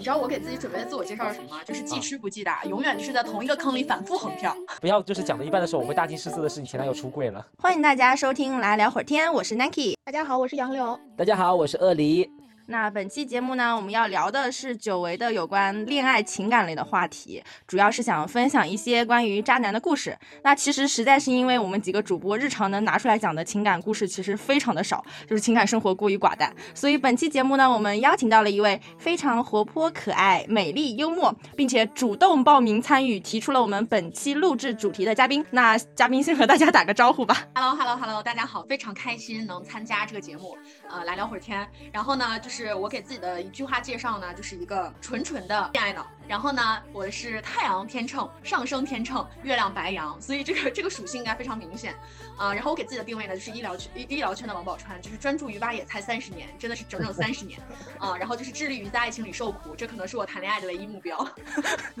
你知道我给自己准备的自我介绍是什么吗？就是记吃不记打，永远就是在同一个坑里反复横跳。不要就是讲到一半的时候，我会大惊失色的是你前男友出柜了。欢迎大家收听来聊会儿天，我是 Nike。大家好，我是杨柳。大家好，我是鳄梨。那本期节目呢，我们要聊的是久违的有关恋爱情感类的话题，主要是想分享一些关于渣男的故事。那其实实在是因为我们几个主播日常能拿出来讲的情感故事其实非常的少，就是情感生活过于寡淡，所以本期节目呢，我们邀请到了一位非常活泼可爱、美丽幽默，并且主动报名参与，提出了我们本期录制主题的嘉宾。那嘉宾先和大家打个招呼吧。Hello，Hello，Hello，大家好，非常开心能参加这个节目，呃，来聊会儿天。然后呢，就是。是我给自己的一句话介绍呢，就是一个纯纯的恋爱脑。然后呢，我是太阳天秤，上升天秤，月亮白羊，所以这个这个属性应该非常明显啊。然后我给自己的定位呢，就是医疗圈医医疗圈的王宝钏，就是专注于挖野菜三十年，真的是整整三十年啊。然后就是致力于在爱情里受苦，这可能是我谈恋爱的唯一目标。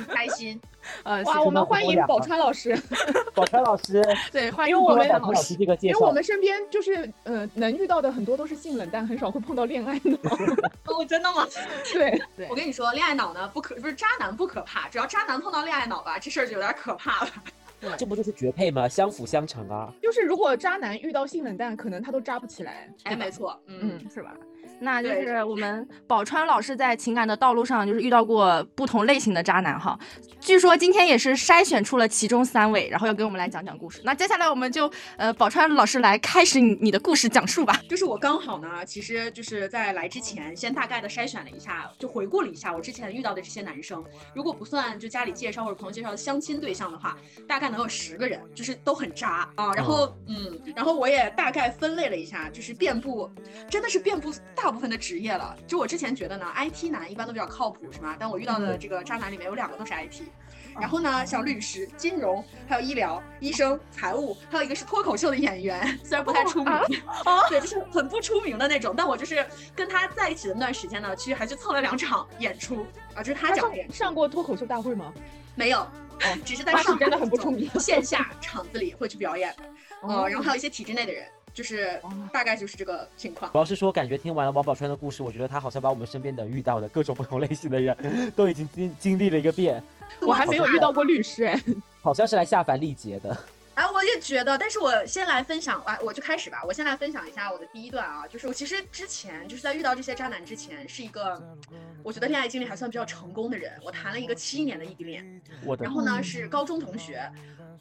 开心，呃，哇，我们欢迎宝钏老师，宝钏老师，对，欢迎我们宝钏老师这个介绍。因为我们身边就是呃，能遇到的很多都是性冷淡，很少会碰到恋爱脑。哦，真的吗？对，我跟你说，恋爱脑呢不可不是渣男不可怕，只要渣男碰到恋爱脑吧，这事儿就有点可怕了。这不就是绝配吗？相辅相成啊。就是如果渣男遇到性冷淡，可能他都渣不起来。哎，没错，嗯，是吧？那就是我们宝川老师在情感的道路上，就是遇到过不同类型的渣男哈。据说今天也是筛选出了其中三位，然后要给我们来讲讲故事。那接下来我们就呃，宝川老师来开始你你的故事讲述吧。就是我刚好呢，其实就是在来之前，先大概的筛选了一下，就回顾了一下我之前遇到的这些男生。如果不算就家里介绍或者朋友介绍的相亲对象的话，大概能有十个人，就是都很渣啊。然后嗯，然后我也大概分类了一下，就是遍布，真的是遍布大。大部分的职业了，就我之前觉得呢，IT 男一般都比较靠谱，是吗？但我遇到的这个渣男里面有两个都是 IT，然后呢，像律师、金融，还有医疗、医生、财务，还有一个是脱口秀的演员，虽然不太出名，哦对，就是很不出名的那种。但我就是跟他在一起的那段时间呢，其实还去蹭了两场演出啊，就是他讲演上过脱口秀大会吗？没有，只是在上 真的很不出名，线下场子里会去表演，呃，然后还有一些体制内的人。就是大概就是这个情况。主要是说，感觉听完了王宝钏的故事，我觉得他好像把我们身边的遇到的各种不同类型的人 都已经经经历了一个遍。我还没有遇到过律师哎，好像是来下凡历劫的。哎，我也觉得，但是我先来分享，啊，我就开始吧。我先来分享一下我的第一段啊，就是我其实之前就是在遇到这些渣男之前，是一个我觉得恋爱经历还算比较成功的人。我谈了一个七年的异地恋，然后呢是高中同学。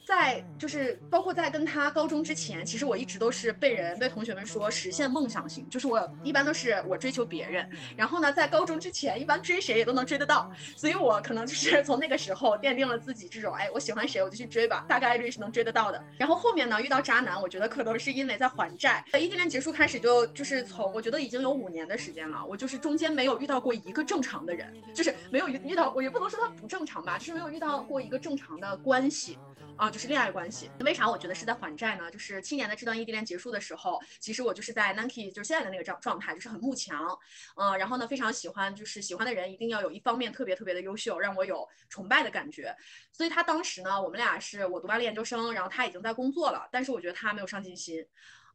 在就是包括在跟他高中之前，其实我一直都是被人被同学们说实现梦想型，就是我一般都是我追求别人，然后呢在高中之前一般追谁也都能追得到，所以我可能就是从那个时候奠定了自己这种哎我喜欢谁我就去追吧，大概率是能追得到的。然后后面呢遇到渣男，我觉得可能是因为在还债。异地恋结束开始就就是从我觉得已经有五年的时间了，我就是中间没有遇到过一个正常的人，就是没有遇遇到过，也不能说他不正常吧，就是没有遇到过一个正常的关系。啊，就是恋爱关系。为啥我觉得是在还债呢？就是七年的这段异地恋结束的时候，其实我就是在 Nike，就是现在的那个状状态，就是很慕强，嗯，然后呢，非常喜欢，就是喜欢的人一定要有一方面特别特别的优秀，让我有崇拜的感觉。所以他当时呢，我们俩是我读完了研究生，然后他已经在工作了，但是我觉得他没有上进心，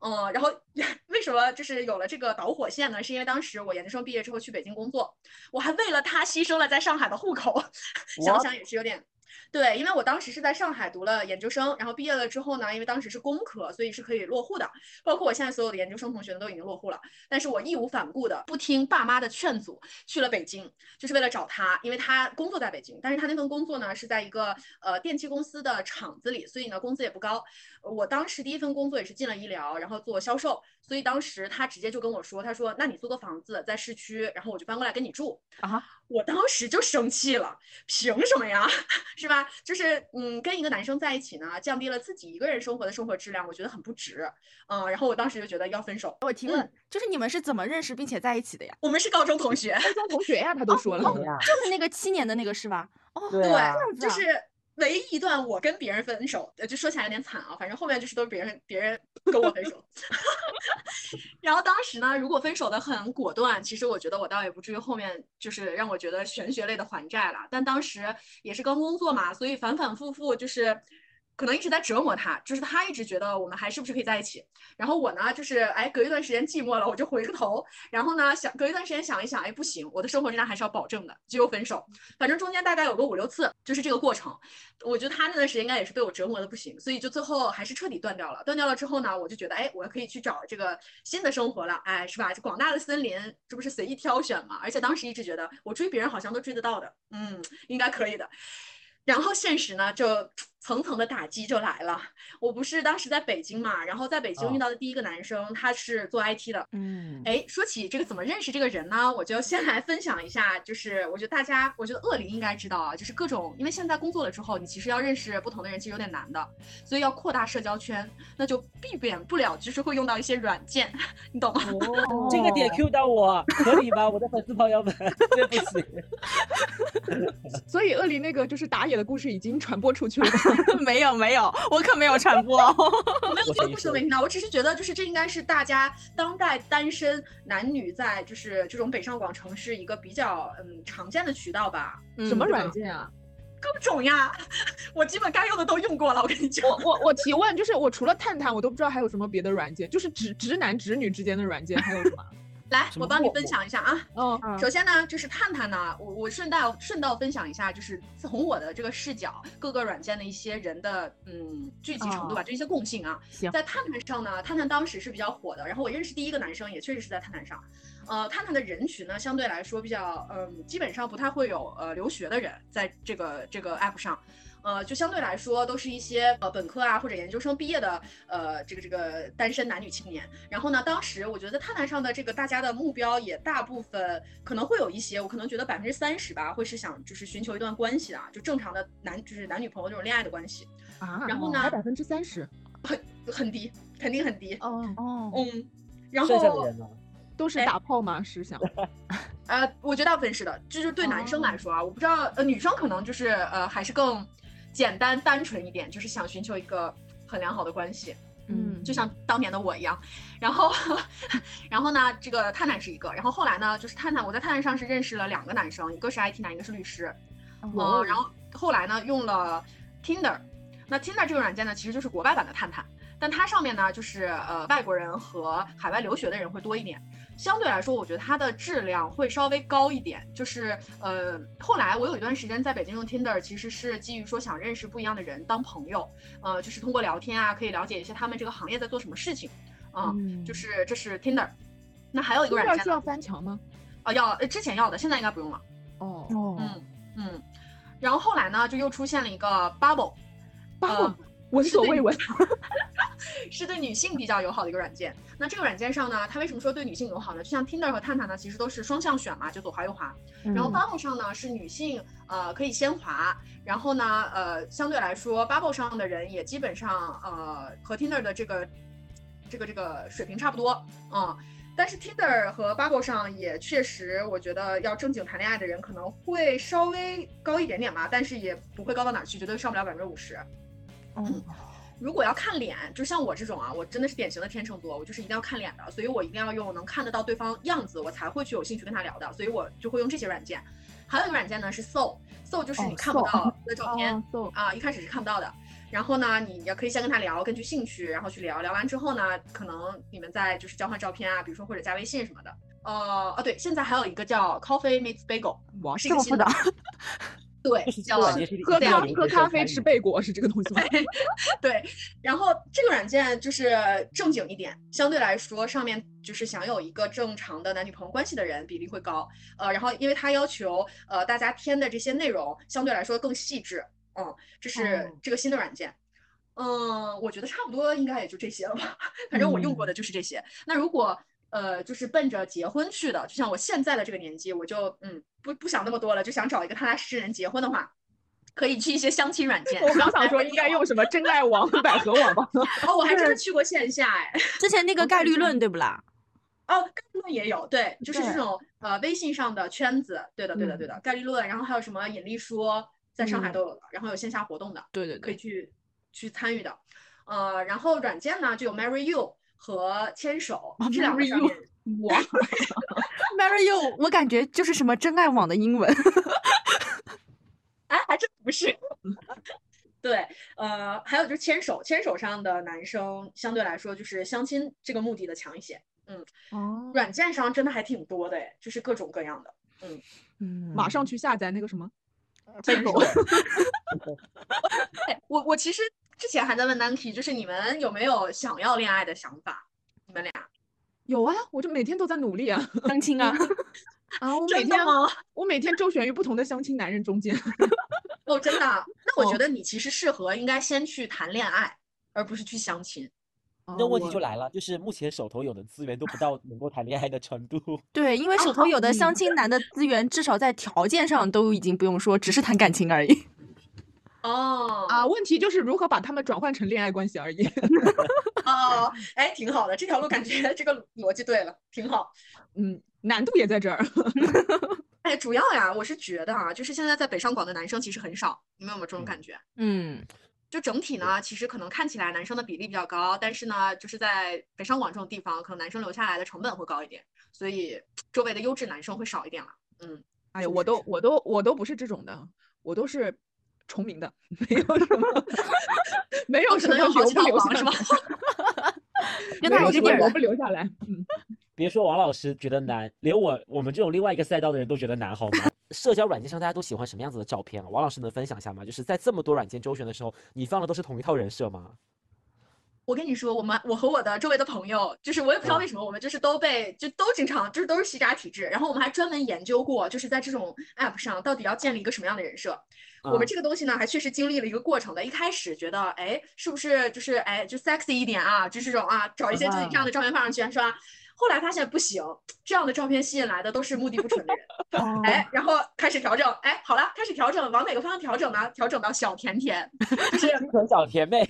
嗯，然后 为什么就是有了这个导火线呢？是因为当时我研究生毕业之后去北京工作，我还为了他牺牲了在上海的户口，想想也是有点。对，因为我当时是在上海读了研究生，然后毕业了之后呢，因为当时是工科，所以是可以落户的。包括我现在所有的研究生同学呢，都已经落户了。但是我义无反顾的不听爸妈的劝阻，去了北京，就是为了找他，因为他工作在北京，但是他那份工作呢是在一个呃电器公司的厂子里，所以呢工资也不高。我当时第一份工作也是进了医疗，然后做销售，所以当时他直接就跟我说，他说那你租个房子在市区，然后我就搬过来跟你住啊。我当时就生气了，凭什么呀？是吧？就是嗯，跟一个男生在一起呢，降低了自己一个人生活的生活质量，我觉得很不值。嗯，然后我当时就觉得要分手。我提问，就是你们是怎么认识并且在一起的呀？我们是高中同学，高中同学呀，他都说了，就是那个七年的那个是吧？哦，对，就是。唯一一段我跟别人分手，呃就说起来有点惨啊，反正后面就是都是别人别人跟我分手。然后当时呢，如果分手的很果断，其实我觉得我倒也不至于后面就是让我觉得玄学类的还债了。但当时也是刚工作嘛，所以反反复复就是可能一直在折磨他，就是他一直觉得我们还是不是可以在一起。然后我呢，就是哎，隔一段时间寂寞了，我就回个头，然后呢想隔一段时间想一想，哎，不行，我的生活质量还是要保证的，就又分手。反正中间大概有个五六次，就是这个过程。我觉得他那段时间应该也是被我折磨的不行，所以就最后还是彻底断掉了。断掉了之后呢，我就觉得哎，我可以去找这个新的生活了，哎，是吧？这广大的森林，这不是随意挑选嘛？而且当时一直觉得我追别人好像都追得到的，嗯，应该可以的。然后现实呢，就层层的打击就来了。我不是当时在北京嘛，然后在北京遇到的第一个男生，他是做 IT 的。嗯，哎，说起这个怎么认识这个人呢？我就先来分享一下，就是我觉得大家，我觉得恶灵应该知道啊，就是各种，因为现在工作了之后，你其实要认识不同的人，其实有点难的，所以要扩大社交圈，那就避免不了就是会用到一些软件，你懂吗？哦，这个点 Q 到我，可以吗？我的粉丝朋友们，对不起。所以恶灵那个就是打野的故事已经传播出去了。没有没有，我可没有传播。没有这个故事都没听到，我只是觉得就是这应该是大家当代单身男女在就是这种北上广城市一个比较嗯常见的渠道吧。什么软件啊？各种呀，我基本该用的都用过了。我跟你讲，我我我提问，就是我除了探探，我都不知道还有什么别的软件，就是直直男直女之间的软件还有什么？来，我帮你分享一下啊。嗯，首先呢，就是探探呢，我我顺道顺道分享一下，就是从我的这个视角，各个软件的一些人的嗯聚集程度吧，就一些共性啊。行，在探探上呢，探探当时是比较火的，然后我认识第一个男生也确实是在探探上。呃，探探的人群呢，相对来说比较嗯，基本上不太会有呃留学的人在这个这个 app 上。呃，就相对来说都是一些呃本科啊或者研究生毕业的呃这个这个单身男女青年。然后呢，当时我觉得探探上的这个大家的目标也大部分可能会有一些，我可能觉得百分之三十吧，会是想就是寻求一段关系的，就正常的男就是男女朋友这种恋爱的关系啊。然后呢，还百分之三十，很很低，肯定很低。哦哦，嗯，然剩下的人呢？都是打炮吗？是想？呃，我觉得大部分是的，就是对男生来说啊，我不知道呃女生可能就是呃还是更。简单单纯一点，就是想寻求一个很良好的关系，嗯，就像当年的我一样。然后，然后呢，这个探探是一个，然后后来呢，就是探探，我在探探上是认识了两个男生，一个是 IT 男，一个是律师。嗯，然后后来呢，用了 Tinder。那 Tinder 这个软件呢，其实就是国外版的探探，但它上面呢，就是呃外国人和海外留学的人会多一点。相对来说，我觉得它的质量会稍微高一点。就是呃，后来我有一段时间在北京用 Tinder，其实是基于说想认识不一样的人当朋友，呃，就是通过聊天啊，可以了解一些他们这个行业在做什么事情，啊，就是这是 Tinder。那还有一个软件需要翻墙吗？啊，要，之前要的，现在应该不用了。哦哦，嗯嗯。然后后来呢，就又出现了一个 Bubble，Bubble。闻所未闻，是对女性比较友好的一个软件。那这个软件上呢，它为什么说对女性友好呢？就像 Tinder 和探探呢，其实都是双向选嘛，就左滑右滑。然后 Bubble 上呢，是女性呃可以先滑，然后呢呃相对来说 Bubble 上的人也基本上呃和 Tinder 的这个这个这个水平差不多嗯。但是 Tinder 和 Bubble 上也确实，我觉得要正经谈恋爱的人可能会稍微高一点点吧，但是也不会高到哪去，绝对上不了百分之五十。嗯，如果要看脸，就像我这种啊，我真的是典型的天秤座，我就是一定要看脸的，所以我一定要用能看得到对方样子，我才会去有兴趣跟他聊的，所以我就会用这些软件。还有一个软件呢是 Soul，Soul 就是你看不到的照片啊，一开始是看不到的。然后呢，你也可以先跟他聊，根据兴趣，然后去聊聊完之后呢，可能你们再就是交换照片啊，比如说或者加微信什么的。呃，哦对，现在还有一个叫 Coffee Meets Bagel，哇，是一个新的。对，叫喝咖喝咖啡吃贝果是这个东西吗？对，然后这个软件就是正经一点，相对来说上面就是想有一个正常的男女朋友关系的人比例会高。呃，然后因为它要求呃大家填的这些内容相对来说更细致，嗯，这是这个新的软件。嗯，我觉得差不多应该也就这些了吧，反正我用过的就是这些。那如果呃，就是奔着结婚去的，就像我现在的这个年纪，我就嗯不不想那么多了，就想找一个踏踏实实人结婚的话，可以去一些相亲软件。我刚想说应该用什么真爱网、百合网吧。哦，我还真的去过线下哎。之前那个概率论对不啦？哦，概率论也有，对，就是这种呃微信上的圈子，对的对的对的，概率论，然后还有什么引力说，在上海都有的，然后有线下活动的，对对，可以去去参与的。呃，然后软件呢就有 Marry You。和牵手这两个上面，哇，Marry You，我感觉就是什么真爱网的英文，哎，还真不是。对，呃呃，还有就是牵手，牵手上的男生相对来说就是相亲这个目的的强一些。嗯哦，软件上真的还挺多的哎，就是各种各样的。嗯嗯，马上去下载那个什么牵手我我其实之前还在问 Nanki，就是你们有没有想要恋爱的想法？你们俩有啊，我就每天都在努力啊相亲啊，啊！我每天吗？我每天周旋于不同的相亲男人中间。哦，真的啊？那我觉哦得你其实适合应该先去谈恋爱，而不是去相亲。那问题哦就来了，就是目前手头有的资源都不到能够谈恋爱的程度。对，因为手头有的相亲男的资源，至少在条件上都已经不用说，只是谈感情而已。哦啊，问题就是如何把他们转换成恋爱关系而已。哦，哎，挺好的，这条路感觉这个逻辑对了，挺好。嗯，难度也在这儿。哎，主要呀，我是觉得啊，就是现在在北上广的男生其实很少，你们有没有这种感觉？嗯，就整体呢，其实可能看起来男生的比例比较高，但是呢，就是在北上广这种地方，可能男生留下来的成本会高一点，所以周围的优质男生会少一点了。嗯，哎呀，我都我都我都不是这种的，我都是重名的，没有什么，没有什么留不留是吧来？跟没有什么留他一个地儿不留下来？嗯，别说王老师觉得难，连我我们这种另外一个赛道的人都觉得难，好吗？社交软件上大家都喜欢什么样子的照片啊？王老师能分享一下吗？就是在这么多软件周旋的时候，你放的都是同一套人设吗？我跟你说，我们我和我的周围的朋友，就是我也不知道嗯为什么，我们就是都被就都经常就是都是吸渣体质，然后我们还专门研究过，就是在这种 app 上到底要建立一个什么样的人设。我们嗯这个东西呢，还确实经历了一个过程的。一开始觉得，哎，是不是就是哎就 sexy 一点啊，就是这种啊，找一些自己这样的照片放上去，是吧？后来发现不行，这样的照片吸引来的都是目的不纯的人。哦哎，然后开始调整，哎，好了，开始调整，往哪个方向调整呢？调整到小甜甜，就是清纯小甜妹，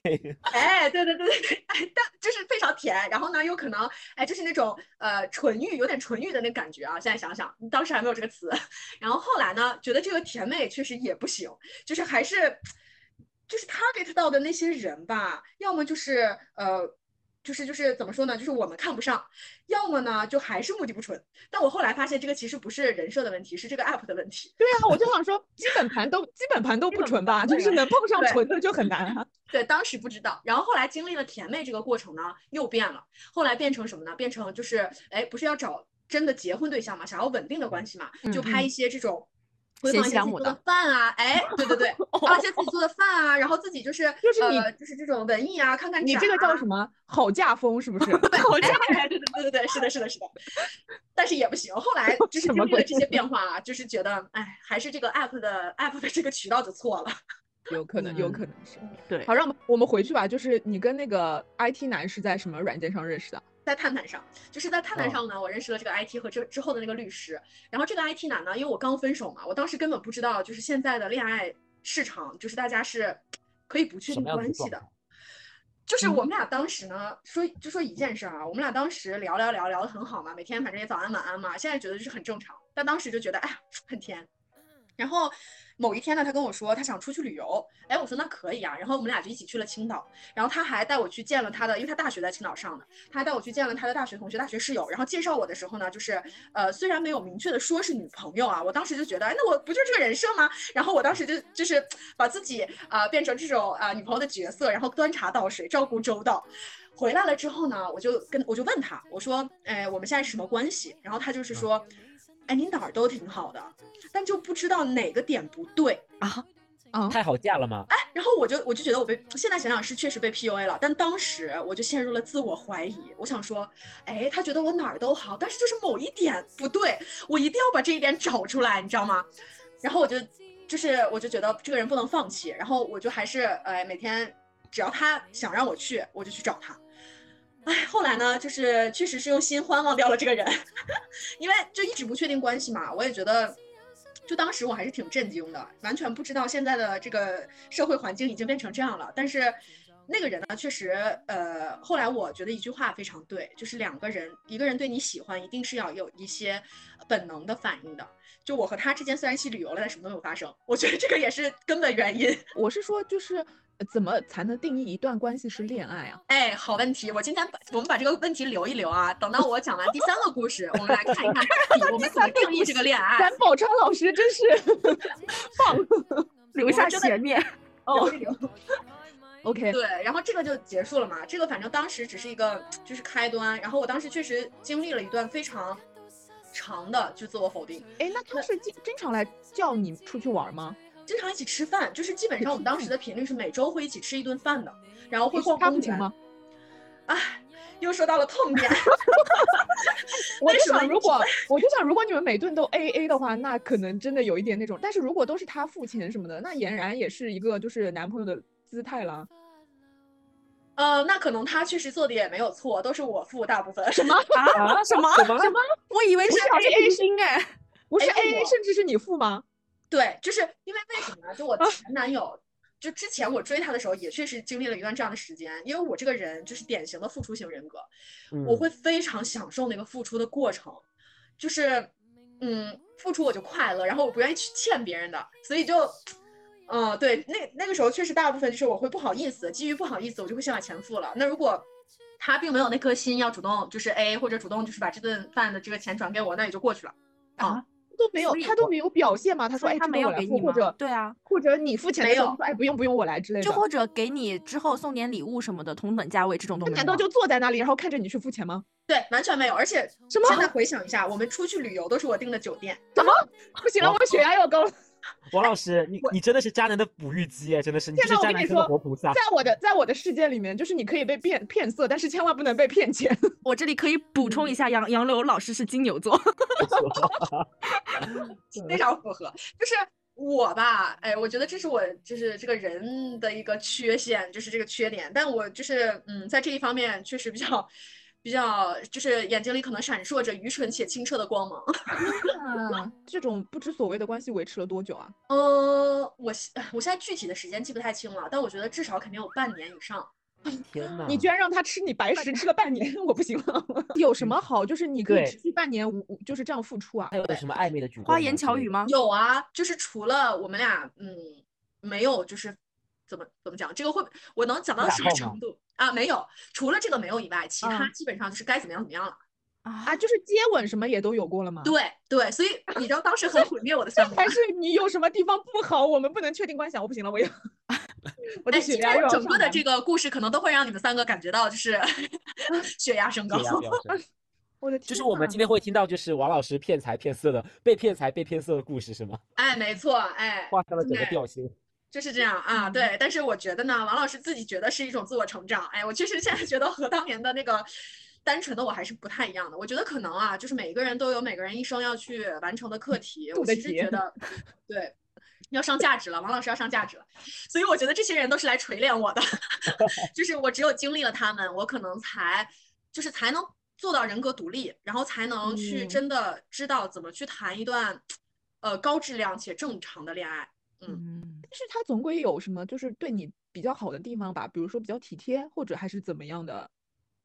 哎，对对对对对，哎，但就是非常甜，然后呢，又可能哎，就是那种呃纯欲，有点纯欲的那感觉啊。现在想想，当时还没有这个词。然后后来呢，觉得这个甜妹确实也不行，就是还是就是 target 到的那些人吧，要么就是呃。就是就是怎么说呢？就是我们看不上，要么呢就还是目的不纯。但我后来发现，这个其实不是人设的问题，是这个 app 的问题。对啊，我就想说，基本盘都基本盘都不纯吧，就是能碰上纯的就很难啊。对，当时不知道，然后后来经历了甜妹这个过程呢，又变了。后来变成什么呢？变成就是，哎，不是要找真的结婚对象嘛，想要稳定的关系嘛，就拍一些这种。回贤放一些自己做的饭啊，哎，对对对，放一些自己做的饭啊，然后自己就是就是你呃，就是这种文艺啊，看看展你这个叫啊什么好嫁风是不 是？好像哎，对对对对对，是的，是的，是的，但是也不行。后来 就是经历了这些变化啊，就是觉得，哎，还是这个 app 的 app 的这个渠道就错了。有可能，有嗯可能是。对好，让我们我们回去吧。就是你跟那个 IT 男是在什么软件上认识的？在探探上，就是在探探哦上呢，我认识了这个 IT 和这之后的那个律师。然后这个 IT 男呢，因为我刚分手嘛，我当时根本不知道，就是现在的恋爱市场，就是大家是可以不确定关系的。就是嗯我们俩当时呢，说就说一件事儿啊，我们俩当时聊聊聊聊得很好嘛，每天反正也早安晚安嘛，现在觉得就是很正常，但当时就觉得哎呀很甜。然后某一天呢，他跟我说他想出去旅游，哎，我说那可以啊，然后我们俩就一起去了青岛，然后他还带我去见了他的，因为他大学在青岛上的，他还带我去见了他的大学同学、大学室友，然后介绍我的时候呢，就是呃虽然没有明确的说是女朋友啊，我当时就觉得，哎，那我不就是这个人设吗？然后我当时就就是把自己啊、呃变成这种啊、呃女朋友的角色，然后端茶倒水，照顾周到。回来了之后呢，我就跟我就问他，我说，哎，我们现在是什么关系？然后他就是说，哎，你哪儿都挺好的，但就不知道哪个点不对。啊，啊，太好嫁了吗？哎然后我就我就觉得我被现在想想是确实被 PUA 了，但当时我就陷入了自我怀疑。我想说，哎，他觉得我哪儿都好，但是就是某一点不对，我一定要把这一点找出来，你知道吗？然后我就就是我就觉得这个人不能放弃，然后我就还是呃每天只要他想让我去，我就去找他。哎，后来呢，就是确实是用新欢忘掉了这个人，因为就一直不确定关系嘛，我也觉得。就当时我还是挺震惊的，完全不知道现在的这个社会环境已经变成这样了。但是那个人呢，确实，呃，后来我觉得一句话非常对，就是两个人，一个人对你喜欢，一定是要有一些本能的反应的。就我和他之间虽然去旅游了，但什么都没有发生，我觉得这个也是根本原因。我是说，就是怎么才能定义一段关系是恋爱啊？哎，好问题，我今天把我们把这个问题留一留啊，等到我讲完第三个故事，我们来看一看到底我们怎么定义这个恋爱。咱宝川老师真是 棒留下悬念。哦留一留。OK，对，然后这个就结束了嘛。这个反正当时只是一个就是开端，然后我当时确实经历了一段非常长的就自我否定，哎，那他是经经常来叫你出去玩吗？经常一起吃饭，就是基本上我们当时的频率是每周会一起吃一顿饭的，然后会逛公园？哎，又说到了痛点。我就想，如果我就想，如果你们每顿都 A A 的话，那可能真的有一点那种。但是如果都是他付钱什么的，那俨然也是一个就是男朋友的姿态了。呃，那可能他确实做的也没有错，都是我付大部分。什么？啊？什么什么什么？我以为是不是 AA 平均哎。不是哎 A A，甚至是你付吗？对，就是因为为什么呢？就我前男友，就之前我追他的时候，也确实经历了一段这样的时间。因为我这个人就是典型的付出型人格，我嗯会非常享受那个付出的过程，就是嗯，付出我就快乐，然后我不愿意去欠别人的，所以就。嗯，对，那那个时候确实大部分就是我会不好意思，基于不好意思，我就会先把钱付了。那如果他并没有那颗心要主动就是 A 或者主动就是把这顿饭的这个钱转给我，那也就过去了。啊，都没有，他都没有表现吗？他说，哎，他没有给你吗或者对啊，或者你付钱的没有时候说，哎，不用不用，我来之类的。就或者给你之后送点礼物什么的，同等价位这种都没有吗。他难道就坐在那里，然后看着你去付钱吗？对，完全没有。而且什么现在回想一下，我们出去旅游都是我订的酒店。怎么不行了，我血压又高了。王老师，你你真的是渣男的哺育机哎，真的是，你是渣男中的跟你说活菩萨。在我的在我的世界里面，就是你可以被骗骗色，但是千万不能被骗钱。我这里可以补充一下，杨杨柳老师是金牛座。非常符合。就是我吧，哎，我觉得这是我就是这个人的一个缺陷，就是这个缺点。但我就是嗯，在这一方面确实比较比较，就是眼睛里可能闪烁着愚蠢且清澈的光芒。啊，这种不知所谓的关系维持了多久啊？呃，我现我现在具体的时间记不太清了，但我觉得至少肯定有半年以上。天哪！你居然让他吃你白食，吃了半年，我不行了。有什么好？就是你可以对持续半年无无就是这样付出啊还？有什么暧昧的举动？花言巧语？吗？有啊，就是除了我们俩，嗯，没有，就是怎么怎么讲，这个会我能讲到什么程度啊？没有，除了这个没有以外，其他啊基本上就是该怎么样怎么样了。啊啊，就是接吻什么也都有过了吗？对对，所以你知道当时很毁灭我的三观还。是你有什么地方不好？我们不能确定关系啊！我不行了，我要，我的血压整个的这个故事可能都会让你们三个感觉到就是 血压升高。我的天就是我们今天会听到，就是王老师骗财骗色的，被骗财被骗色的故事是吗？哎，没错，哎，画上了整个调性。就是这样啊，对。但是我觉得呢，王老师自己觉得是一种自我成长。哎，我确实现在觉得和当年的那个单纯的我还是不太一样的。我觉得可能啊，就是每个人都有每个人一生要去完成的课题。我其实觉得，对，要上价值了，王老师要上价值了。所以我觉得这些人都是来锤炼我的，就是我只有经历了他们，我可能才就是才能做到人格独立，然后才能去嗯真的知道怎么去谈一段呃高质量且正常的恋爱。嗯。嗯，但是他总归有什么就是对你比较好的地方吧？比如说比较体贴，或者还是怎么样的？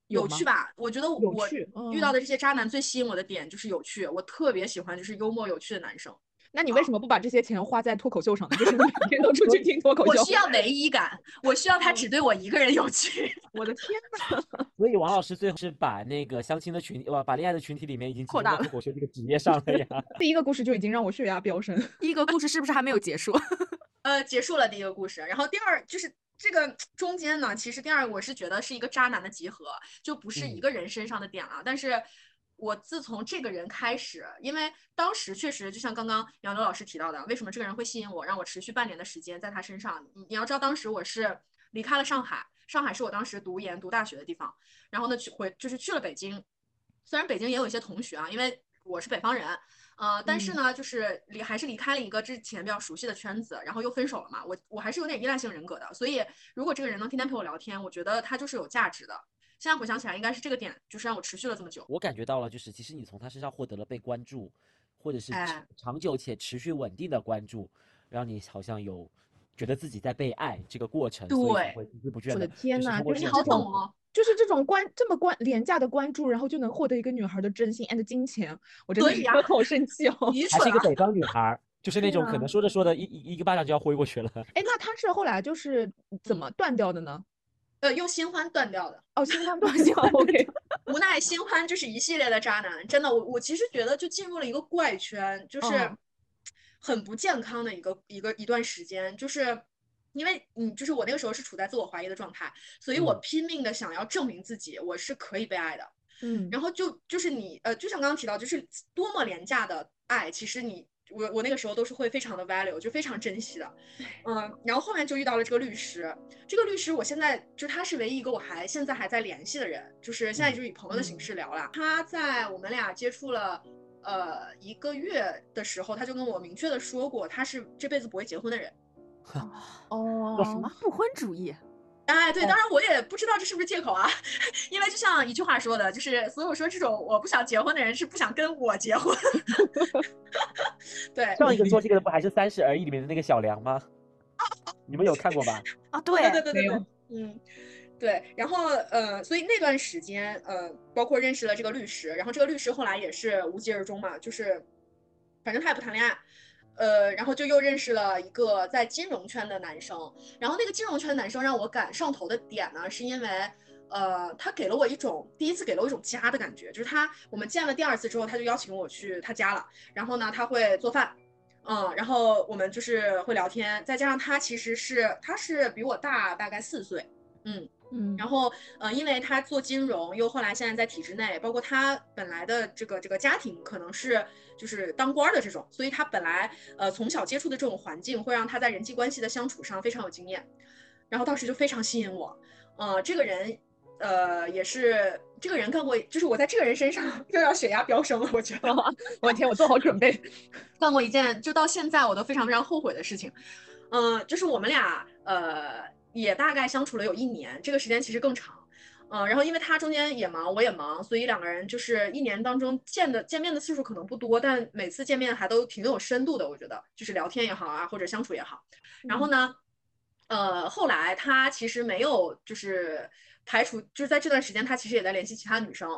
有趣？吧？我觉得我遇到嗯的这些渣男最吸引我的点就是有趣，我特别喜欢就是幽默有趣的男生。那你为什么不把这些钱花在脱口秀上呢？就是你每天都出去听脱口秀。我需要唯一感，我需要他只对我一个人有趣。我的天呐！所以王老师最后是把那个相亲的群，呃，把恋爱的群体里面已经扩大了进入到脱口秀这个职业上了呀。第一个故事就已经让我血压飙升。第一个故事是不是还没有结束？呃，结束了第一个故事，然后第二就是这个中间呢，其实第二个我是觉得是一个渣男的集合，就不是一嗯个人身上的点了。但是我自从这个人开始，因为当时确实就像刚刚杨柳老师提到的，为什么这个人会吸引我，让我持续半年的时间在他身上？你你要知道，当时我是离开了上海，上海是我当时读研读大学的地方，然后呢去回就是去了北京，虽然北京也有一些同学啊，因为我是北方人，呃，但是嗯呢，就是离还是离开了一个之前比较熟悉的圈子，然后又分手了嘛。我我还是有点依赖性人格的，所以如果这个人能天天陪我聊天，我觉得他就是有价值的。现在回想起来，应该是这个点，就是让我持续了这么久。我感觉到了，就是其实你从他身上获得了被关注，或者是哎长长久且持续稳定的关注，让你好像有觉得自己在被爱这个过程，所以才对会孜孜不倦我的的。天呐就是通过这种好懂哦，就是这种关这么关廉价的关注，然后就能获得一个女孩的真心 and 金钱，我真的是对呀好生气哦。愚蠢啊！还是一个北方女孩儿，就是那种可能啊说着说着一一一个巴掌就要挥过去了。哎，那他是后来就是怎么断掉的呢？呃，用新欢断掉的，哦，新欢断 掉，OK。无奈新欢就是一系列的渣男。真的，我我其实觉得就进入了一个怪圈，就是嗯很不健康的一个一个一段时间，就是因为嗯，就是我那个时候是处在自我怀疑的状态，所以我嗯拼命的想要证明自己我是可以被爱的。嗯，然后就就是你呃，就像刚刚提到，就是多么廉价的爱，其实你我我那个时候都是会非常的 value，就非常珍惜的，嗯，然后后面就遇到了这个律师，这个律师我现在就他是唯一一个我还现在还在联系的人，就是现在就以朋友的形式聊了。他在我们俩接触了呃一个月的时候，他就跟我明确的说过，他是这辈子不会结婚的人。哦，什么不婚主义？哎，对，当然我也不知道这是不是借口啊，因为就像一句话说的，就是所有说这种我不想结婚的人是不想跟我结婚。对，上一个做这个的不还是《三十而已》里面的那个小梁吗？你们有看过吧？啊，对对对对对嗯，对，然后呃，所以那段时间呃，包括认识了这个律师，然后这个律师后来也是无疾而终嘛，就是反正他也不谈恋爱。呃，然后就又认识了一个在金融圈的男生，然后那个金融圈的男生让我赶上头的点呢，是因为，呃，他给了我一种第一次给了我一种家的感觉，就是他我们见了第二次之后，他就邀请我去他家了，然后呢，他会做饭，嗯，然后我们就是会聊天，再加上他其实是他是比我大大概四岁，嗯，嗯，然后，呃，因为他做金融，又后来现在在体制内，包括他本来的这个这个家庭可能是就是当官儿的这种，所以他本来呃从小接触的这种环境，会让他在人际关系的相处上非常有经验。然后当时就非常吸引我，呃，这个人，呃，也是这个人干过，就是我在这个人身上又要血压飙升了，我觉得。我的天，我做好准备。干过一件就到现在我都非常非常后悔的事情，嗯、就是我们俩呃也大概相处了有一年，这个时间其实更长，嗯、然后因为他中间也忙，我也忙，所以两个人就是一年当中见的见面的次数可能不多，但每次见面还都挺有深度的，我觉得就是聊天也好啊，或者相处也好。然后呢，呃，后来他其实没有就是排除，就是在这段时间他其实也在联系其他女生，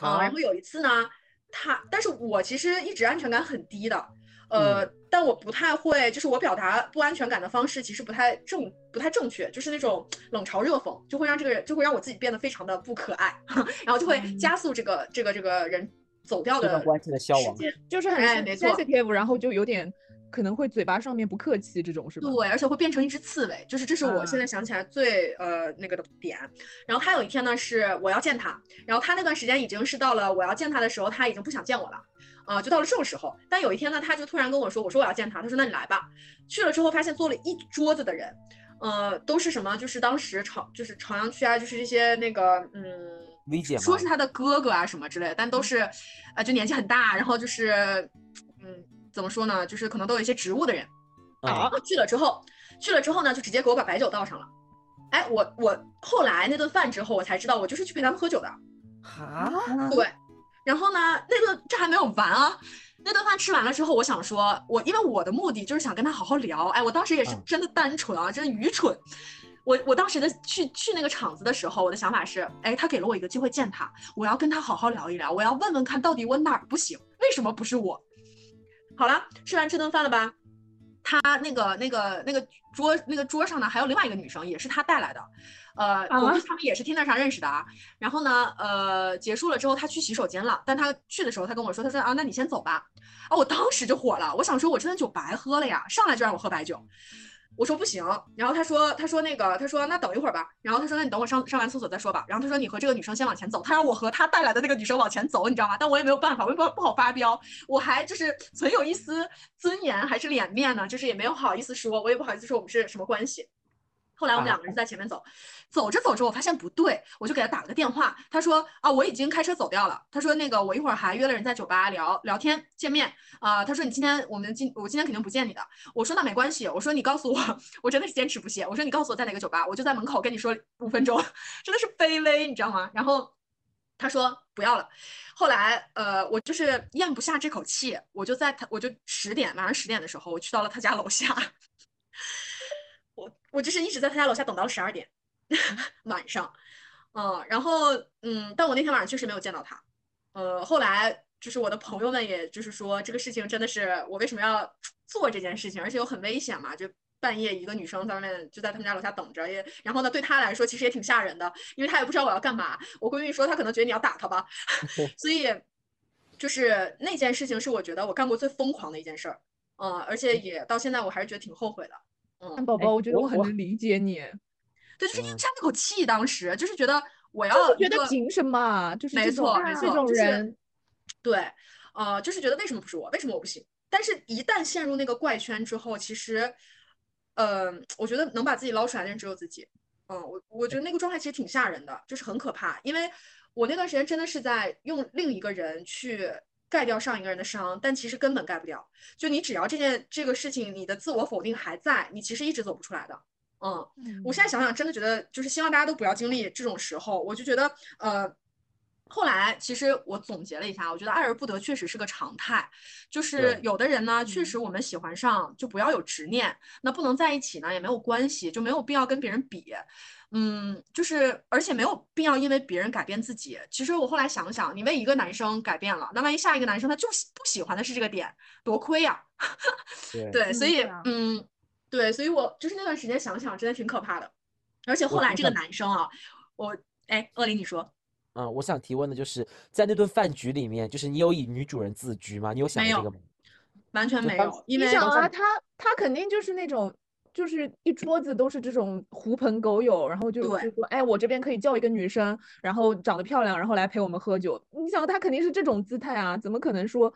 啊、然后有一次呢，他，但是我其实一直安全感很低的，呃，但我不太会，就是我表达不安全感的方式其实不太正，不太正确，就是那种冷嘲热讽，就会让这个人，就会让我自己变得非常的不可爱，然后就会加速这个这个这个人走掉的关系的消亡。时间。就是很哎 sen- 没错 sensitive，然后就有点可能会嘴巴上面不客气这种是吧？对，而且会变成一只刺猬，就是这是我现啊在想起来最、呃那个的点。然后他有一天呢是我要见他，然后他那段时间已经是到了我要见他的时候，他已经不想见我了，啊、就到了这种时候。但有一天呢，他就突然跟我说，我说我要见他，他说那你来吧。去了之后发现坐了一桌子的人，呃，都是什么？就是当时朝就是朝阳区啊，就是这些那个嗯。理解？说是他的哥哥啊什么之类的，但都是，啊、就年纪很大，然后就是，嗯，怎么说呢，就是可能都有一些职务的人。啊，去了之后，去了之后呢，就直接给我把白酒倒上了。哎，我我后来那顿饭之后，我才知道我就是去陪他们喝酒的。啊，对，然后呢，那顿这还没有完啊。那顿饭吃完了之后，我想说，我因为我的目的就是想跟他好好聊。哎，我当时也是嗯真的单纯啊，真的愚蠢。我我当时的去去那个场子的时候，我的想法是，哎，他给了我一个机会见他，我要跟他好好聊一聊，我要问问看到底我哪儿不行，为什么不是我？好了，吃完这顿饭了吧？他那个那个那个桌那个桌上呢，还有另外一个女生，也是他带来的，呃，我们他们也是 Tinder 上认识的啊。然后呢，呃，结束了之后，他去洗手间了，但他去的时候，他跟我说，他说啊，那你先走吧。啊，我当时就火了，我想说，我这顿酒白喝了呀，上来就让我喝白酒。我说不行，然后他说，他说那个，他说那等一会儿吧，然后他说那你等我上上完厕所再说吧，然后他说你和这个女生先往前走，他让我和他带来的那个女生往前走，你知道吗？但我也没有办法，我也不不好发飙，我还就是存有一丝尊严还是脸面呢，就是也没有好意思说，我也不好意思说我们是什么关系。后来我们两个人在前面走，走着走着我发现不对，我就给他打了个电话，他说啊我已经开车走掉了，他说那个我一会儿还约了人在酒吧聊聊天见面啊、他说你今天我们今我今天肯定不见你的，我说那没关系，我说你告诉我，我真的是坚持不懈，我说你告诉我在哪个酒吧，我就在门口跟你说五分钟，真的是卑微，你知道吗？然后他说不要了，后来呃我就是咽不下这口气，我就在他我就十点晚上十点的时候，我去到了他家楼下。我我就是一直在他家楼下等到了十二点 晚上，嗯，然后嗯，但我那天晚上确实没有见到他，呃，后来就是我的朋友们，也就是说这个事情真的是我为什么要 做这件事情，而且又很危险嘛，就半夜一个女生在外面就在他们家楼下等着，也然后呢对他来说其实也挺吓人的，因为他也不知道我要干嘛。我闺蜜说她可能觉得你要打她吧，所以就是那件事情是我觉得我干过最疯狂的一件事儿，嗯，而且也到现在我还是觉得挺后悔的。嗯，宝宝，我觉得我很能理解你，对，就是一嗯掺那口气，当时就是觉得我要就是觉得凭什么啊？就是没这种错没这种错就是人，对，呃，就是觉得为什么不是我，为什么我不行？但是，一旦陷入那个怪圈之后，其实，呃，我觉得能把自己捞出来的人只有自己。嗯，我我觉得那个状态其实挺吓人的，就是很可怕。因为我那段时间真的是在用另一个人去盖掉上一个人的伤，但其实根本盖不掉。就你只要这件这个事情，你的自我否定还在，你其实一直走不出来的。嗯，我现在想想，真的觉得就是希望大家都不要经历这种时候。我就觉得，呃，后来其实我总结了一下，我觉得爱而不得确实是个常态。就是有的人呢，确实我们喜欢上就不要有执念，那不能在一起呢也没有关系，就没有必要跟别人比。嗯，就是而且没有必要因为别人改变自己。其实我后来想想，你为一个男生改变了，那万一下一个男生他就喜不喜欢的是这个点，多亏呀、对 对，所以嗯对啊嗯，对，所以我就是那段时间想想，真的挺可怕的。而且后来这个男生啊，我哎，恶灵你说嗯，我想提问的就是在那顿饭局里面，就是你有以女主人自居吗？你有想过这个吗？完全没有，因为你想啊，他他肯定就是那种，就是一桌子都是这种狐朋狗友，然后就对就说，哎，我这边可以叫一个女生，然后长得漂亮，然后来陪我们喝酒。你想，他肯定是这种姿态啊，怎么可能说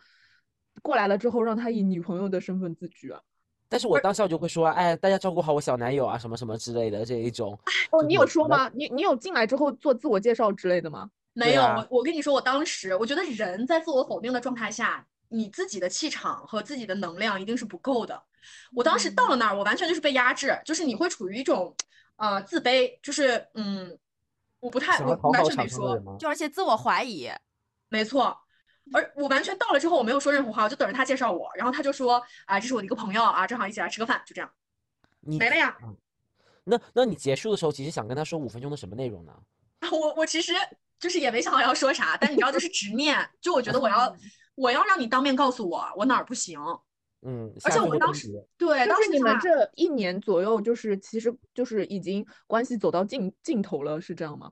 过来了之后让他以女朋友的身份自居啊？但是我当下就会说，哎，大家照顾好我小男友啊，什么什么之类的这一种。哦，你有？说吗？你你有进来之后做自我介绍之类的吗？没有，我我跟你说，我当时我觉得人在自我否定的状态下，你自己的气场和自己的能量一定是不够的。我当时到了那儿，我完全就是被压制，就是你会处于一种呃自卑，就是嗯，我不太我完全没说？就而且自我怀疑，没错。而我完全到了之后，我没有说任何话，我就等着他介绍我，然后他就说啊，这是我的一个朋友啊，正好一起来吃个饭，就这样你没了呀。那那你结束的时候，其实想跟他说五分钟的什么内容呢？我我其实就是也没想好要说啥，但你知道，就是执念，就我觉得我要 我要让你当面告诉我我哪儿不行。嗯，而且我当时对，当时你们这一年左右，就是其实就是已经关系走到尽尽头了，是这样吗？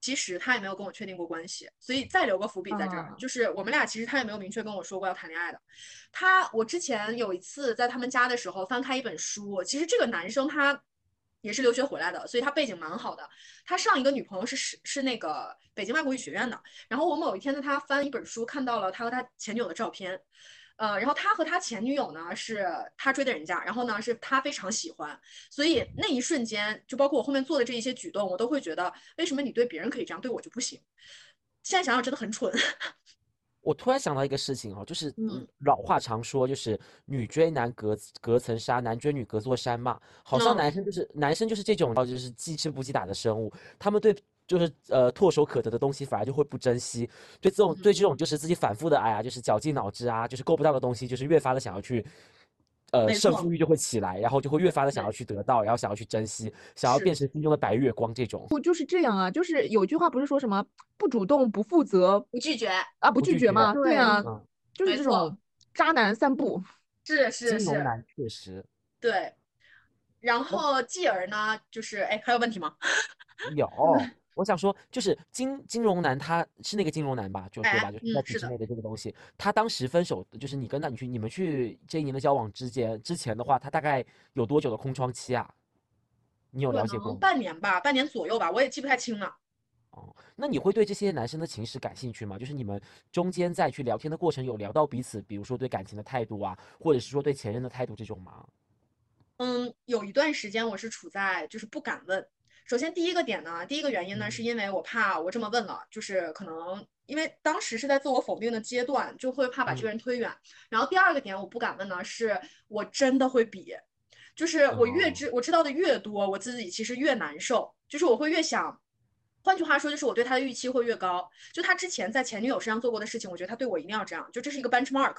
其实他也没有跟我确定过关系，所以再留个伏笔在这儿，啊就是我们俩其实他也没有明确跟我说过要谈恋爱的。他我之前有一次在他们家的时候翻开一本书，其实这个男生他也是留学回来的，所以他背景蛮好的。他上一个女朋友是是是那个北京外国语学院的，然后我某一天在他翻一本书，看到了他和他前女友的照片。呃，然后他和他前女友呢是他追的人家，然后呢是他非常喜欢，所以那一瞬间，就包括我后面做的这一些举动，我都会觉得，为什么你对别人可以这样，对我就不行？现在想想真的很蠢。我突然想到一个事情哦，就是老话常说，就是女追男隔隔层纱，男追女隔座山嘛。好像嗯男生就是男生就是这种，就是既吃不记打的生物，他们对就是呃唾手可得的东西反而就会不珍惜，对这种对这种就是自己反复的哎呀，就是绞尽脑汁啊，就是够不到的东西，就是越发的想要去。呃，胜负欲就会起来，然后就会越发的想要去得到，然后想要去珍惜，想要变成心中的白月光这种。不就是这样啊？就是有句话不是说什么不主动、不负责不拒绝，啊，不不拒绝吗？对对啊，嗯，就是这种渣男散步。是是是，金融男确实对。然后继而呢，就是哎，还有问题吗？有，我想说，就是金金融男，他是那个金融男吧？就对哎吧？就是在体制内的这个东西，他当时分手，就是你跟他，你去你们去这一年的交往之间之前的话，他大概有多久的空窗期啊？你有了解过？半年吧，半年左右吧，我也记不太清了。哦，那你会对这些男生的情史感兴趣吗？就是你们中间在去聊天的过程有聊到彼此，比如说对感情的态度啊，或者是说对前任的态度这种吗？嗯，有一段时间我是处在就是不敢问。首先第一个点呢，第一个原因呢，是嗯因为我怕我这么问了，就是可能因为当时是在自我否定的阶段，就会怕把这个嗯人推远。然后第二个点我不敢问呢，是我真的会比，就是我越哦知我知道的越多，我自己其实越难受，就是我会越想。换句话说，就是我对他的预期会越高。就他之前在前女友身上做过的事情，我觉得他对我一定要这样，就这是一个 benchmark，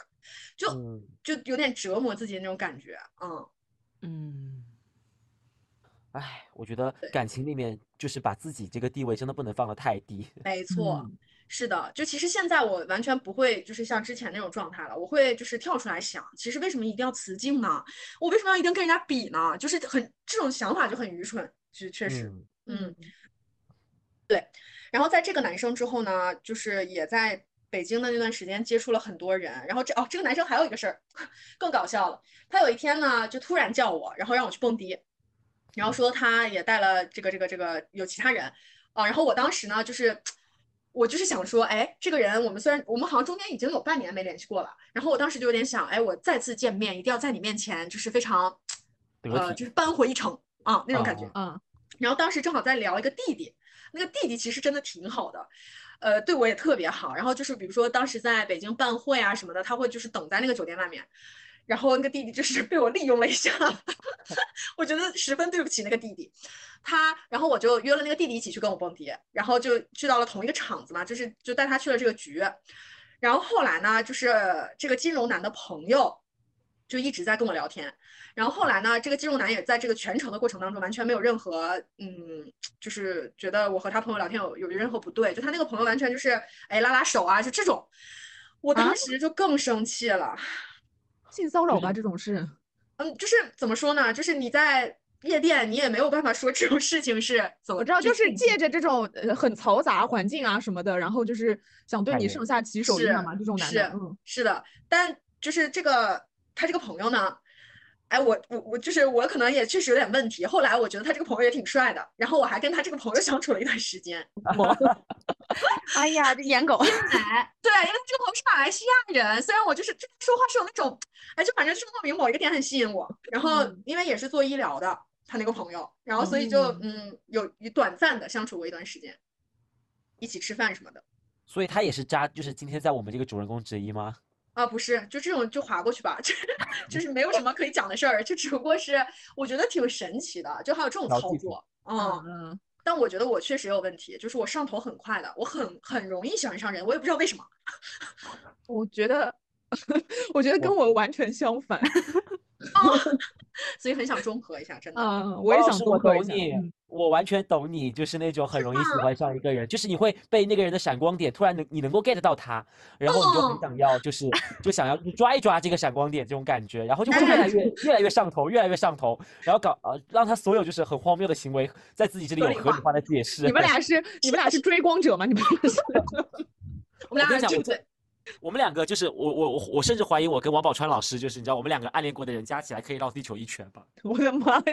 就嗯，就有点折磨自己的那种感觉。嗯，嗯，唉，我觉得感情里面就是把自己这个地位真的不能放得太低。没错。嗯是的，就其实现在我完全不会就是像之前那种状态了，我会就是跳出来想，其实为什么一定要雌竞呢？我为什么要一定跟人家比呢？就是很这种想法就很愚蠢，就确实，嗯嗯，对。然后在这个男生之后呢，就是也在北京的那段时间接触了很多人，然后这哦，这个男生还有一个事儿 更搞笑了，他有一天呢就突然叫我，然后让我去蹦迪，然后说他也带了这个这个这个有其他人啊，然后我当时呢就是。我就是想说，哎，这个人我们虽然我们好像中间已经有半年没联系过了，然后我当时就有点想，哎，我再次见面一定要在你面前就是非常，呃，就是扳回一城啊那种感觉。啊嗯，然后当时正好在聊一个弟弟，那个弟弟其实真的挺好的，呃，对我也特别好。然后就是比如说当时在北京办会啊什么的，他会就是等在那个酒店外面。然后那个弟弟就是被我利用了一下，我觉得十分对不起那个弟弟。他，然后我就约了那个弟弟一起去跟我蹦迪，然后就去到了同一个场子嘛，就是就带他去了这个局。然后后来呢，就是这个金融男的朋友就一直在跟我聊天。然后后来呢，这个金融男也在这个全程的过程当中完全没有任何嗯，就是觉得我和他朋友聊天有有任何不对，就他那个朋友完全就是哎拉拉手啊，就这种。我当啊时就更生气了。性骚扰吧这种事，嗯，就是怎么说呢？就是你在夜店，你也没有办法说这种事情是怎么。我知道，就是借着这种呃很嘈杂环境啊什么的，然后就是想对你上下其手一下是嘛，这种男是的，嗯，是的，但就是这个他这个朋友呢，哎，我我我就是我可能也确实有点问题。后来我觉得他这个朋友也挺帅的，然后我还跟他这个朋友相处了一段时间。哎呀，这颜狗，哎，对，因为这个朋友是马来西亚人，虽然我就是这说话是有那种，哎，就反正就是莫名某一个点很吸引我。然后嗯因为也是做医疗的，他那个朋友，然后所以就嗯有有短暂的相处过一段时间，一起吃饭什么的。所以他也是渣，就是今天在我们这个主人公之一吗？啊，不是，就这种就划过去吧，就就是没有什 么可以讲的事儿，就只不过是我觉得挺神奇的，就还有这种操作，嗯，嗯，但我觉得我确实有问题，就是我上头很快的，我很很容易喜欢上人，我也不知道为什么。我觉得，我觉得跟我完全相反，所以很想中和一下，真的。嗯，我也想王老师我综合一下，懂你嗯，我完全懂你，就是那种很容易喜欢上一个人，就是你会被那个人的闪光点突然能你能够 get 到他，然后你就很嗯想要，就是就想要去抓一抓这个闪光点这种感觉，然后就会越来越越来越上头，越来越上头，然后搞呃让他所有就是很荒谬的行为在自己这里有合理化的解释。你们俩 是你们俩是追光者吗？你们俩是？我们俩我跟你讲，我对这我们两个就是我我我我甚至怀疑我跟王宝钏老师就是你知道我们两个暗恋过的人加起来可以绕地球一圈吧。我的妈呀！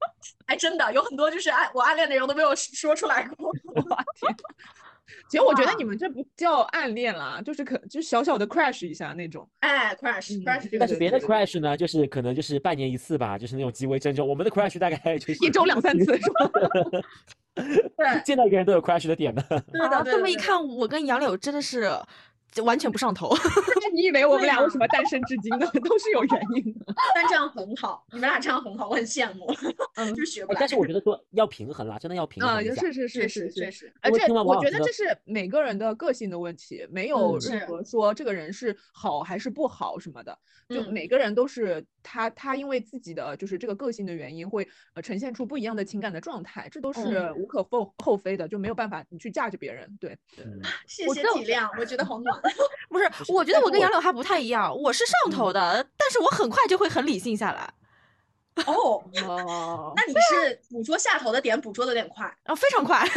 哎，真的有很多就是暗我暗恋的人都没有说出来过。其实我觉得你们这不叫暗恋啦，就是可就小小的 crash 一下那种。哎，crash 嗯 crash，这个但是别的 crash 呢，就是可能就是半年一次吧，就是那种极为珍重。我们的 crash 大概就是一周两三次是吧？对 见到一个人都有 crash 的点的。啊，对的，这么一看，我跟杨柳真的是就完全不上头。那你以为我们俩为什么单身至今呢？都是有原因的。但这样很好，你们俩这样很好，我很羡慕，嗯就学不来。哎但是我觉得说要平衡啦，真的要平啊，衡一下。也是是是是是。实确实，而且我觉得这是每个人的个性的问题，没有任何说这个人是好还是不好什么的。就嗯每个人都是他他因为自己的就是这个个性的原因，会呃呈现出不一样的情感的状态，这都是嗯无可厚厚非的，就没有办法你去架着别人。对，嗯，谢谢体谅，我觉得好暖。不，是我觉得我跟杨柳还不太一样，我是上头的，但是我很快就会很理性下来，哦，哦，那你是捕捉下头的点捕捉的有点快，然后非常快。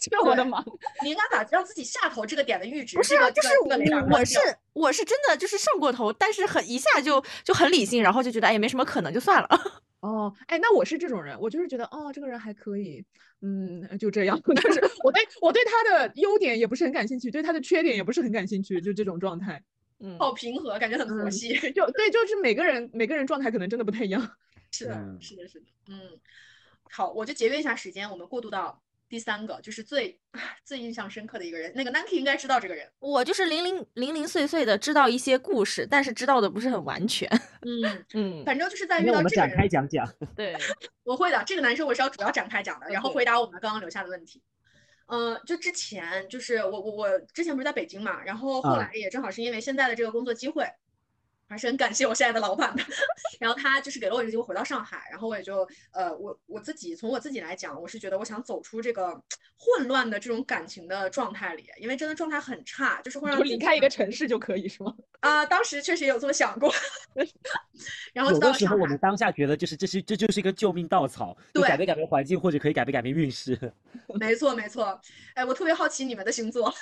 这我的妈！你应该把让自己下头这个点的阈值，不是啊，就是这个雷达我是我是真的就是上过头，但是很一下就就很理性，然后就觉得哎也没什么可能，就算了。哦，哎，那我是这种人，我就是觉得哦，这个人还可以，嗯，就这样，但是我对我对他的优点也不是很感兴趣，对他的缺点也不是很感兴趣，就这种状态。嗯，好平和，感觉很佛嗯。就对，就是每个人每个人状态可能真的不太一样。是的，嗯是的，是的，嗯，好，我就节约一下时间，我们过渡到第三个，就是最 最印象深刻的一个人，那个 Nanki 应该知道这个人，我就是零零零零碎碎的知道一些故事，但是知道的不是很完全。嗯，嗯，反正就是在遇到这个人们展开，讲讲。对，我会的，这个男生我是要主要展开讲的，然后回答我们刚刚留下的问题。嗯、就之前就是我我我之前不是在北京嘛，然后后啊来也正好是因为现在的这个工作机会，还是很感谢我现在的老板的。然后他就是给了我一个机会回到上海，然后我也就呃我我自己从我自己来讲，我是觉得我想走出这个混乱的这种感情的状态里，因为真的状态很差，就是会让离开一个城市就可以是吗？啊、当时确实也有这么想过，然后有的时候我们。当下觉得就是这是这就是一个救命稻草，对改变改变环境，或者可以改变改变运势。没错没错，哎，我特别好奇你们的星座。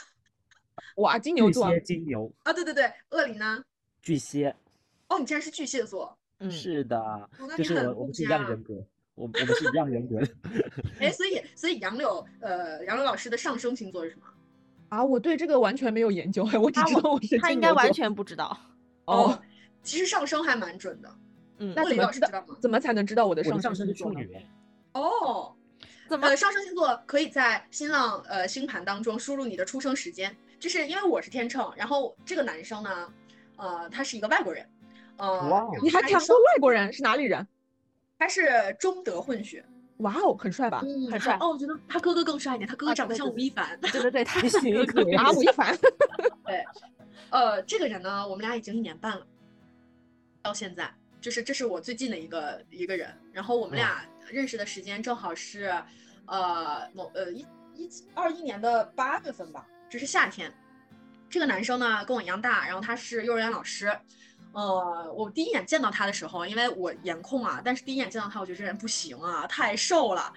哇，金牛座金牛、啊，对对对，恶灵呢？巨蟹，哦，你竟然是巨蟹座，嗯，是的，就是我我们是一样家人格，我我们是一样人格。哎，所以所以杨柳呃杨柳老师的上升星座是什么？啊，我对这个完全没有研究，我只他知道我是他应该完全不知道。哦，其实上升还蛮准的。嗯，那李老师知道吗？怎么才能知道我的上上升星座呢？处女，哦，怎么呃，上升星座可以在新浪呃星盘当中输入你的出生时间，就是因为我是天秤，然后这个男生呢，呃，他是一个外国人，呃，你还谈过外国人是哪里人？他是中德混血，哇哦，很帅吧？嗯很帅哦，我觉得他哥哥更帅一点，他哥哥啊长得像吴亦凡。对对对，他你行可以啊，吴亦凡，对呃，这个人呢，我们俩已经一年半了，到现在，就是这是我最近的一个一个人。然后我们俩认识的时间正好是，呃，某呃一一二一年的八月份吧，这是夏天。这个男生呢跟我一样大，然后他是幼儿园老师。呃，我第一眼见到他的时候，因为我颜控啊，但是第一眼见到他，我觉得这人不行啊，太瘦了。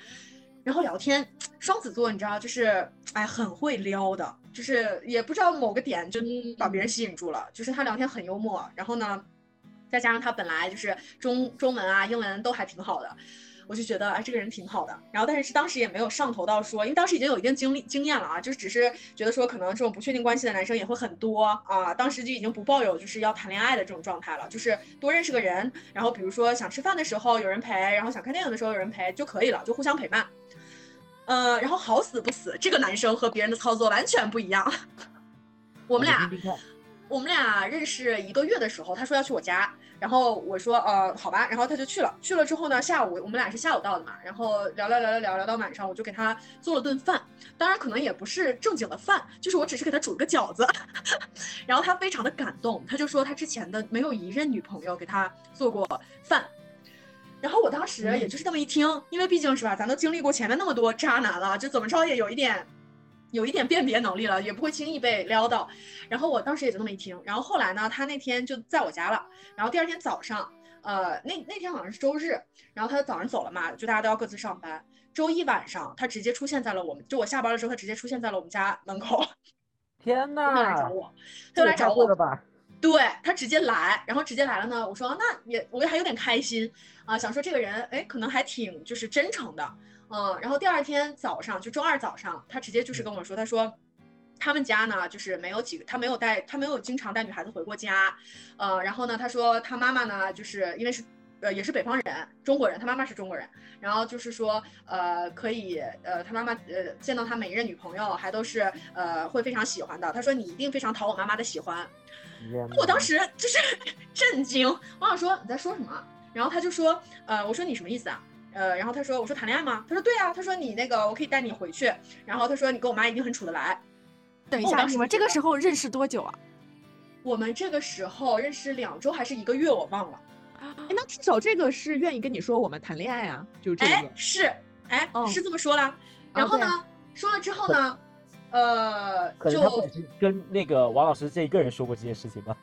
然后聊天，双子座你知道，就是哎很会撩的，就是也不知道某个点就把别人吸引住了，就是他聊天很幽默，然后呢，再加上他本来就是中中文啊英文都还挺好的，我就觉得哎这个人挺好的。然后但是当时也没有上头到说，因为当时已经有一定经历经验了啊，就只是觉得说可能这种不确定关系的男生也会很多啊，当时就已经不抱有就是要谈恋爱的这种状态了，就是多认识个人，然后比如说想吃饭的时候有人陪，然后想看电影的时候有人陪就可以了，就互相陪伴。呃，然后好死不死，这个男生和别人的操作完全不一样。我们俩我们俩认识一个月的时候，他说要去我家，然后我说呃好吧，然后他就去了。去了之后呢，下午我们俩是下午到的嘛，然后聊聊聊聊聊聊到晚上，我就给他做了顿饭，当然可能也不是正经的饭，就是我只是给他煮了个饺子。然后他非常的感动，他就说他之前的没有一任女朋友给他做过饭。然后我当时也就是这么一听，因为毕竟是吧，咱都经历过前面那么多渣男了，就怎么着也有一点，有一点辨别能力了，也不会轻易被撩到。然后我当时也就那么一听，然后后来呢，他那天就在我家了，然后第二天早上，呃，那那天好像是周日，然后他早上走了嘛，就大家都要各自上班。周一晚上，他直接出现在了我们，就我下班的时候，他直接出现在了我们家门口，天他就来呐找，我，他这也就来找我了吧？对他直接来，然后直接来了呢，我说那也我也还有点开心啊，想说这个人哎可能还挺就是真诚的，嗯，然后第二天早上就周二早上，他直接就是跟我说，他说他们家呢就是没有几个，他没有带他没有经常带女孩子回过家，呃，然后呢他说他妈妈呢就是因为是。呃，也是北方人，中国人，他妈妈是中国人，然后就是说，呃，可以，呃，他妈妈，呃，见到他每一任女朋友还都是，呃，会非常喜欢的。他说你一定非常讨我妈妈的喜欢，我当时就是 震惊，我想说你在说什么？然后他就说，呃，我说你什么意思啊？呃，然后他说，我说谈恋爱吗？他说对啊，他说你那个我可以带你回去，然后他说你跟我妈一定很处得来。等一下，你们这个时候认识多久啊？我们这个时候认识两周还是一个月，我忘了。哎，那至少这个是愿意跟你说我们谈恋爱啊，就这个，哎是，哎、哦是这么说啦。然后对呢，说了之后呢，呃，就跟那个王老师这一个人说过这件事情吧？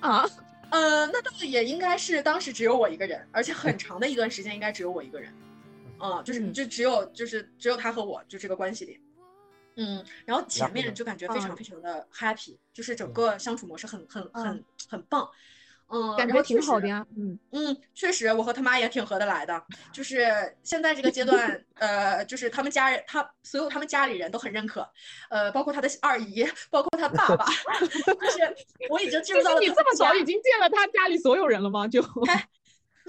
啊，呃，那倒也应该是当时只有我一个人，而且很长的一段时间应该只有我一个人，嗯，就是嗯。就只有就是只有他和我就这个关系里，嗯，然后前面就感觉非常嗯。非常的 happy，就是整嗯。个相处模式很很很嗯。很棒，嗯，感觉挺好的呀，嗯，嗯，确实，我和他妈也挺合得来的。就是现在这个阶段，呃，就是他们家人，他所有他们家里人都很认可，呃，包括他的二姨，包括他爸爸，就是我已经进入到了你这么早已经见了他家里所有人了吗？就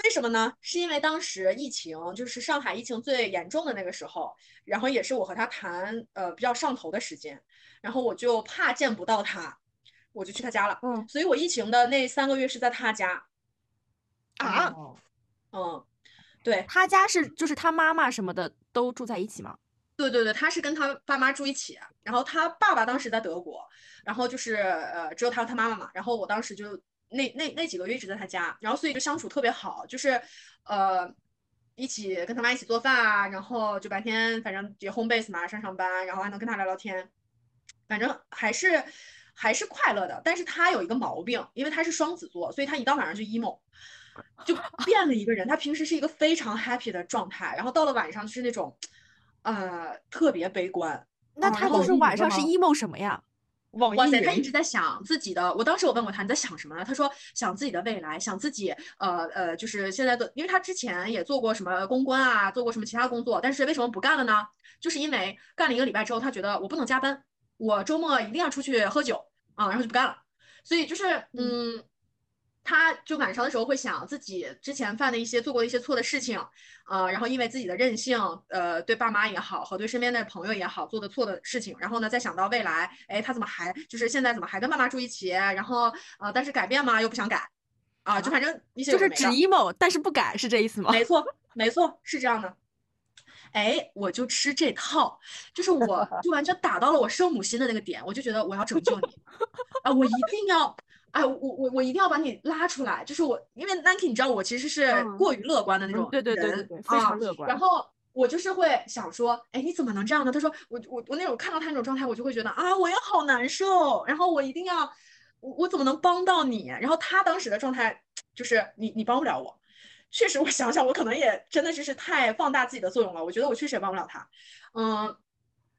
为什么呢？是因为当时疫情，就是上海疫情最严重的那个时候，然后也是我和他谈呃比较上头的时间，然后我就怕见不到他，我就去他家了。嗯所以我疫情的那三个月是在他家。啊，哦嗯，对他家是就是他妈妈什么的都住在一起吗？对对对，他是跟他爸妈住一起，然后他爸爸当时在德国，然后就是呃只有他和他妈妈嘛，然后我当时就那那那几个月一直在他家，然后所以就相处特别好，就是呃一起跟他妈一起做饭啊，然后就白天反正也 home base 嘛，上上班，然后还能跟他聊聊天，反正还是还是快乐的。但是他有一个毛病，因为他是双子座，所以他一到晚上就 emo，就变了一个人。他平时是一个非常 happy 的状态，然后到了晚上就是那种呃特别悲观。那他就是晚上是 emo 什么呀？哇塞，他一直在想自己的。我当时我问过他你在想什么呢？他说想自己的未来，想自己呃呃，就是现在的，因为他之前也做过什么公关啊，做过什么其他工作，但是为什么不干了呢？就是因为干了一个礼拜之后，他觉得我不能加班，我周末一定要出去喝酒啊，然后就不干了。所以就是嗯。他就晚上的时候会想自己之前犯的一些做过的一些错的事情，呃，然后因为自己的任性，呃，对爸妈也好和对身边的朋友也好做的错的事情，然后呢再想到未来，哎，他怎么还就是现在怎么还跟爸妈住一起？然后呃，但是改变嘛又不想改，啊，就反正一些就是只 emo，但是不改，是这意思吗？没错，没错，是这样的。哎，我就吃这套，就是我 就完全打到了我圣母心的那个点，我就觉得我要拯救你，啊，我一定要，哎，我我我一定要把你拉出来，就是我，因为 Nike 你知道我其实是嗯过于乐观的那嗯种对对对对人对非常啊乐观然后我就是会想说，哎，你怎么能这样呢？他说我我我那种看到他那种状态，我就会觉得啊，我也好难受，然后我一定要，我我怎么能帮到你？然后他当时的状态就是你你帮不了我。确实，我想想，我可能也真的就是太放大自己的作用了。我觉得我确实也帮不了他，嗯，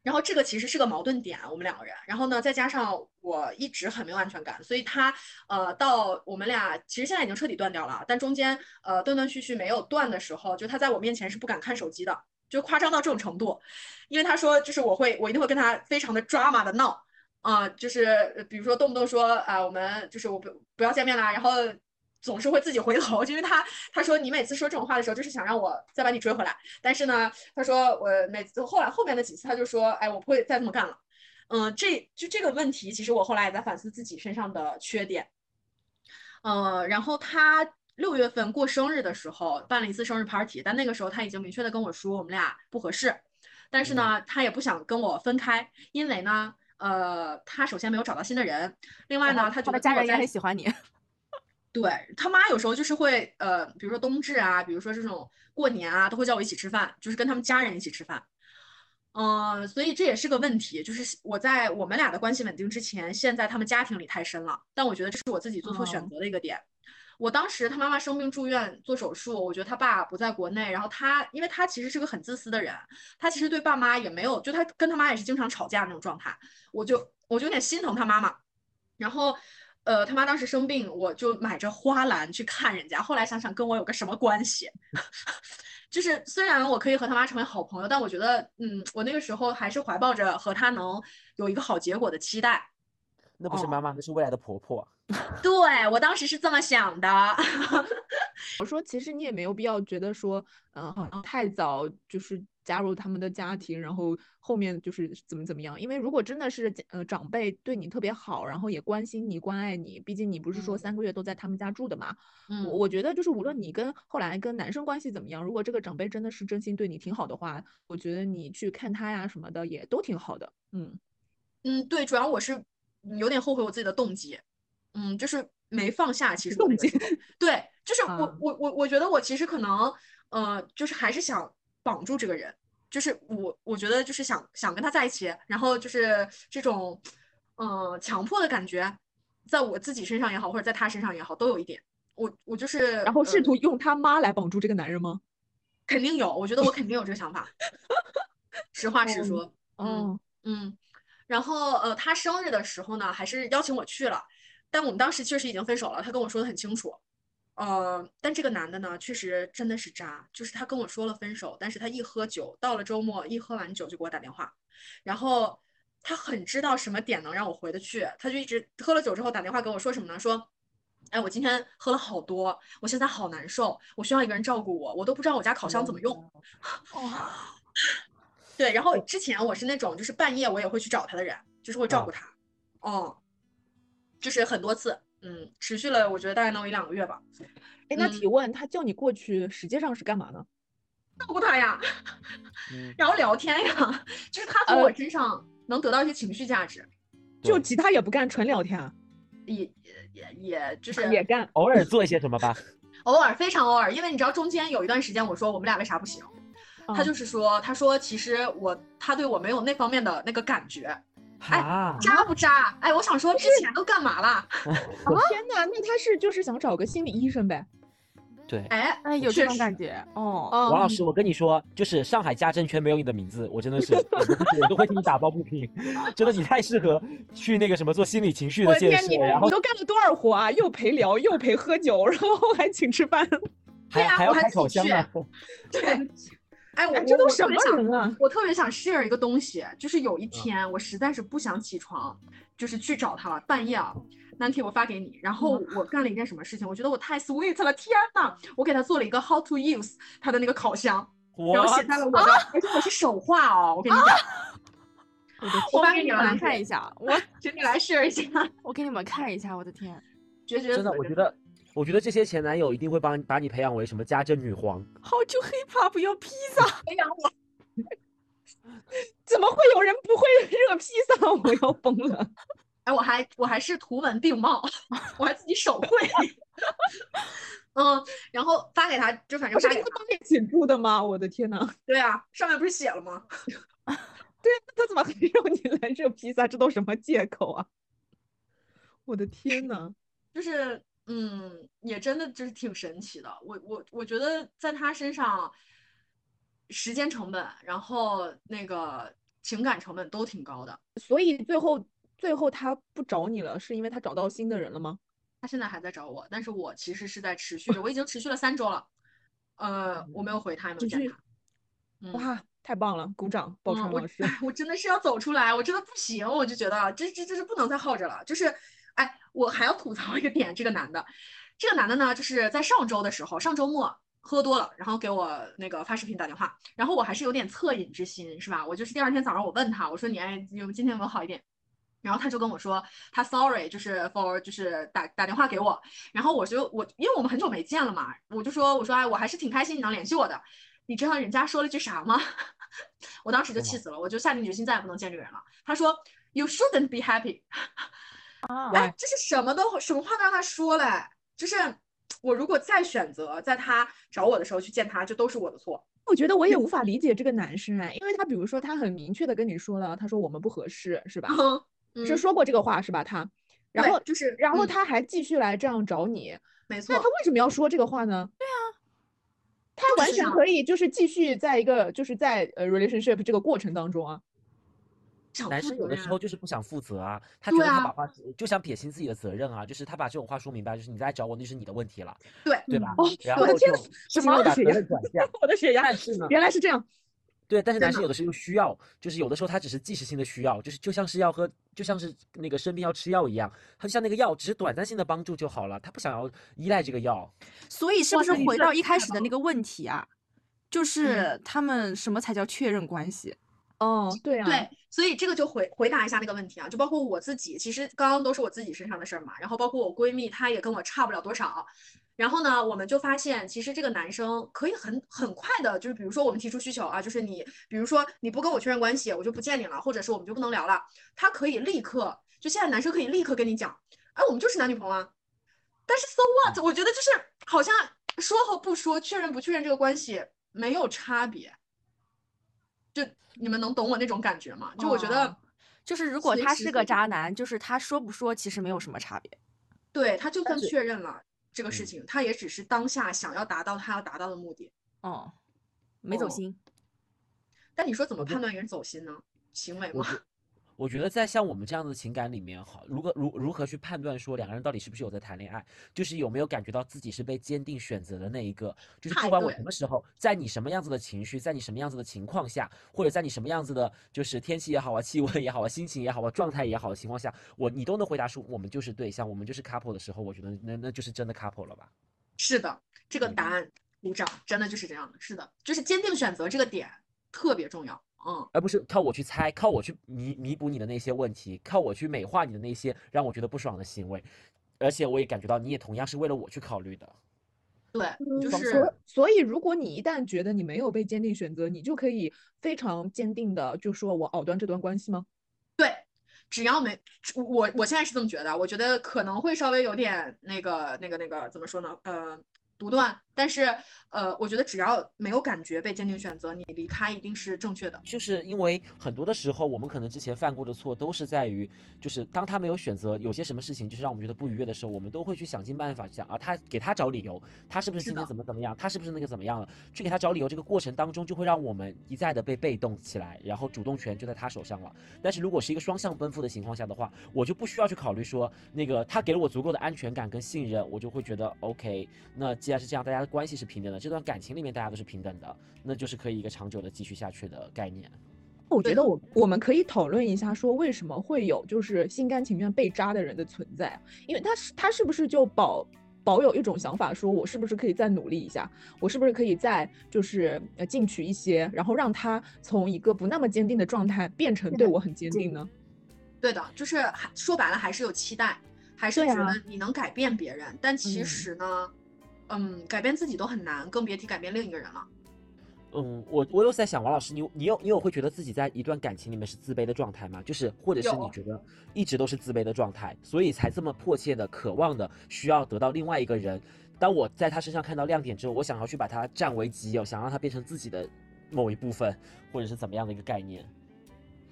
然后这个其实是个矛盾点，我们两个人。然后呢，再加上我一直很没有安全感，所以他呃，到我们俩其实现在已经彻底断掉了，但中间呃断断续续没有断的时候，就他在我面前是不敢看手机的，就夸张到这种程度，因为他说就是我会我一定会跟他非常的抓马的闹。啊、就是比如说动不动说啊、我们就是我不不要见面啦，然后总是会自己回头，因为他他说你每次说这种话的时候，就是想让我再把你追回来。但是呢，他说我每次后来后面的几次，他就说，哎，我不会再这么干了。嗯，这就这个问题，其实我后来也在反思自己身上的缺点。呃，然后他六月份过生日的时候办了一次生日 party，但那个时候他已经明确的跟我说我们俩不合适，但是呢，他也不想跟我分开，因为呢，呃，他首先没有找到新的人，另外呢，他觉得家人也很喜欢你。对他妈有时候就是会呃，比如说冬至啊，比如说这种过年啊，都会叫我一起吃饭，就是跟他们家人一起吃饭。嗯、所以这也是个问题，就是我在我们俩的关系稳定之前，陷在他们家庭里太深了。但我觉得这是我自己做错选哦择的一个点。我当时他妈妈生病住院做手术，我觉得他爸不在国内，然后他因为他其实是个很自私的人，他其实对爸妈也没有，就他跟他妈也是经常吵架那种状态，我就我就有点心疼他妈妈。然后，呃，他妈当时生病，我就买着花篮去看人家。后来想想，跟我有个什么关系？就是虽然我可以和他妈成为好朋友，但我觉得，嗯，我那个时候还是怀抱着和他能有一个好结果的期待。哦那不是妈妈，那是未来的婆婆。对，我当时是这么想的。我说，其实你也没有必要觉得说，嗯、好像太早就是加入他们的家庭，然后后面就是怎么怎么样。因为如果真的是呃长辈对你特别好，然后也关心你、关爱你，毕竟你不是说嗯三个月都在他们家住的嘛。嗯我我觉得就是无论你跟后来跟男生关系怎么样，如果这个长辈真的是真心对你挺好的话，我觉得你去看他呀什么的也都挺好的。嗯，嗯，对，主要我是有点后悔我自己的动机，嗯，就是没放下。其实 动机，对，就是 我啊我我我觉得我其实可能，呃，就是还是想绑住这个人，就是我我觉得就是想想跟他在一起，然后就是这种，呃，强迫的感觉，在我自己身上也好，或者在他身上也好，都有一点。我我就是，然后试呃图用他妈来绑住这个男人吗？肯定有，我觉得我肯定有这个想法，实话实哦说，嗯。哦，嗯，然后呃，他生日的时候呢，还是邀请我去了，但我们当时确实已经分手了，他跟我说的很清楚。呃，但这个男的呢，确实真的是渣，就是他跟我说了分手，但是他一喝酒，到了周末一喝完酒就给我打电话，然后他很知道什么点能让我回得去，他就一直喝了酒之后打电话跟我说什么呢？说，哎，我今天喝了好多，我现在好难受，我需要一个人照顾我，我都不知道我家烤箱怎么用。对，然后之前我是那种就是半夜我也会去找他的人，就是会照啊顾他，哦，就是很多次，嗯，持续了我觉得大概能有一两个月吧，哎，那嗯提问，他叫你过去，实际上是干嘛呢？照顾他呀，嗯，然后聊天呀，就是他从我呃身上能得到一些情绪价值，对就其他也不干，纯聊天啊，也也也也就是也干。偶尔做一些什么吧。偶尔非常偶尔，因为你知道中间有一段时间我说我们俩为啥不行，他嗯就是说他说其实我他对我没有那方面的那个感觉，哎哈，渣不渣？哎，我想说之前都干嘛了？天呐，那他是就是想找个心理医生呗？对，哎哎，有这种感觉哦。哦王老师，我跟你说，就是上海家政圈没有你的名字，我真的是，我都会替你打抱不平。真的，你太适合去那个什么做心理情绪的建设，你然后你都干了多少活啊？又陪聊，又陪喝酒，然后还请吃饭，还还开烤箱自己去呢。对，哎，我这都什么我特别想人啊？我特别想 share 一个东西，就是有嗯一天我实在是不想起床，就是去找他了，半夜啊。难题我发给你，然后嗯我干了一件什么事情？我觉得我太 sweet 了，天呐！我给他做了一个 how to use 他的那个烤箱，然后写在了我的，而且我是手画哦，我跟你讲，我发给你了，看一下，我 请你来 share 一下，我给你们看一下，我的天，绝绝真的，子我觉得，我觉得这些前男友一定会帮你把你培养为什么家政女皇。好久 hip hop 要披萨，培养我，怎么会有人不会热披萨？我要疯了！哎，我还我还是图文并茂，我还自己手绘，嗯，然后发给他，就反正不是发给他，跟他们一起住的吗？我的天呐，对啊，上面不是写了吗？对啊他怎么还让你来热披萨？这都什么借口啊？我的天呐！就是嗯，也真的就是挺神奇的。我我我觉得在他身上，时间成本，然后那个情感成本都挺高的。所以最后最后他不找你了，是因为他找到新的人了吗？他现在还在找我，但是我其实是在持续着，我已经持续了三周了。呃，我没有回他，也没有见他。嗯，哇，太棒了，鼓掌！宝嗯我川老师，哎 我真的是要走出来，我真的不行，我就觉得这这这是不能再耗着了。就是，哎，我还要吐槽一个点，这个男的，这个男的呢，就是在上周的时候，上周末喝多了，然后给我那个发视频打电话，然后我还是有点恻隐之心，是吧？我就是第二天早上我问他，我说你哎，有今天有没有好一点？然后他就跟我说，他 sorry，就是 for 就是打打电话给我，然后我就我因为我们很久没见了嘛，我就说我说哎，我还是挺开心你能联系我的。你知道人家说了句啥吗？我当时就气死了，我就下定决心再也不能见这个人了。他说：“You shouldn't be happy。” 啊，哎，这是什么都什么话都让他说嘞，就是我如果再选择在他找我的时候去见他，这都是我的错。我觉得我也无法理解这个男生哎，因为他比如说他很明确的跟你说了，他说我们不合适，是吧？嗯，是说过这个话是吧？他，然后就是嗯然后他还继续来这样找你，没错那他，为什么要说这个话呢？对啊，他完全可以就是继续在一个就是在呃 relationship 这个过程当中啊，男生有的时候就是不想负责啊，他觉得他把话就想撇清自己的责任啊，就是他把这种话说明白，就是你再来找我那是你的问题了，对对吧？哦然后就我的天呐什把责么血压任转嫁。我的血压但是呢，原来是这样，对，但是男生有的时候又需要，就是有的时候他只是即时性的需要，就是就像是要喝，就像是那个生病要吃药一样，他就像那个药只是短暂性的帮助就好了，他不想要依赖这个药。所以是不是回到一开始的那个问题啊？就是他们什么才叫确认关系？哦，对啊，对，所以这个就回回答一下那个问题啊，就包括我自己，其实刚刚都是我自己身上的事儿嘛，然后包括我闺蜜，她也跟我差不了多少。然后呢，我们就发现，其实这个男生可以很很快的，就是比如说我们提出需求啊，就是你，比如说你不跟我确认关系，我就不见你了，或者是我们就不能聊了，他可以立刻，就现在男生可以立刻跟你讲，哎，我们就是男女朋友啊。但是 so what？我觉得就是好像说和不说，确认不确认这个关系没有差别。就你们能懂我那种感觉吗？就我觉得哦就是如果他是个渣男，就是他说不说其实没有什么差别。对他就算确认了这个事嗯情，他也只是当下想要达到他要达到的目的。哦，没走哦心。但你说怎么判断一个人走心呢？行为吗？我觉得在像我们这样的情感里面，好，如何如如何去判断说两个人到底是不是有在谈恋爱，就是有没有感觉到自己是被坚定选择的那一个，就是不管我什么时候，在你什么样子的情绪，在你什么样子的情况下，或者在你什么样子的，就是天气也好啊，气温也好啊，心情也好啊，状态也好的情况下，我你都能回答出我们就是对象，我们就是 couple 的时候，我觉得那那就是真的 couple 了吧？是的，这个嗯答案鼓掌，真的就是这样的。是的，就是坚定选择这个点特别重要。嗯，而不是靠我去猜，靠我去弥弥补你的那些问题，靠我去美化你的那些让我觉得不爽的行为，而且我也感觉到你也同样是为了我去考虑的。对，就是嗯所所以，如果你一旦觉得你没有被坚定选择，你就可以非常坚定的就说我藕断这段关系吗？对，只要没我，我现在是这么觉得，我觉得可能会稍微有点那个、那个、那个怎么说呢？呃，独断，但是，呃，我觉得只要没有感觉被坚定选择，你离开一定是正确的。就是因为很多的时候，我们可能之前犯过的错都是在于，就是当他没有选择，有些什么事情就是让我们觉得不愉悦的时候，我们都会去想尽办法想啊，他给他找理由，他是不是今天怎么怎么样，他是不是那个怎么样了，去给他找理由，这个过程当中就会让我们一再的被被动起来，然后主动权就在他手上了。但是如果是一个双向奔赴的情况下的话，我就不需要去考虑说那个他给了我足够的安全感跟信任，我就会觉得 OK。那既然是这样，大家的关系是平等的。这段感情里面大家都是平等的，那就是可以一个长久的继续下去的概念。我觉得我我们可以讨论一下，说为什么会有就是心甘情愿被渣的人的存在？因为他是他是不是就保保有一种想法，说我是不是可以再努力一下，我是不是可以再就是呃进取一些，然后让他从一个不那么坚定的状态变成对我很坚定呢？对的，就是还说白了还是有期待，还是觉得你能改变别人，但其实呢？嗯，改变自己都很难，更别提改变另一个人了。嗯，我我有在想，王老师，你你有你有会觉得自己在一段感情里面是自卑的状态吗？就是或者是你觉得一直都是自卑的状态，所以才这么迫切的渴望的需要得到另外一个人。当我在他身上看到亮点之后，我想要去把他占为己有，想让他变成自己的某一部分，或者是怎么样的一个概念？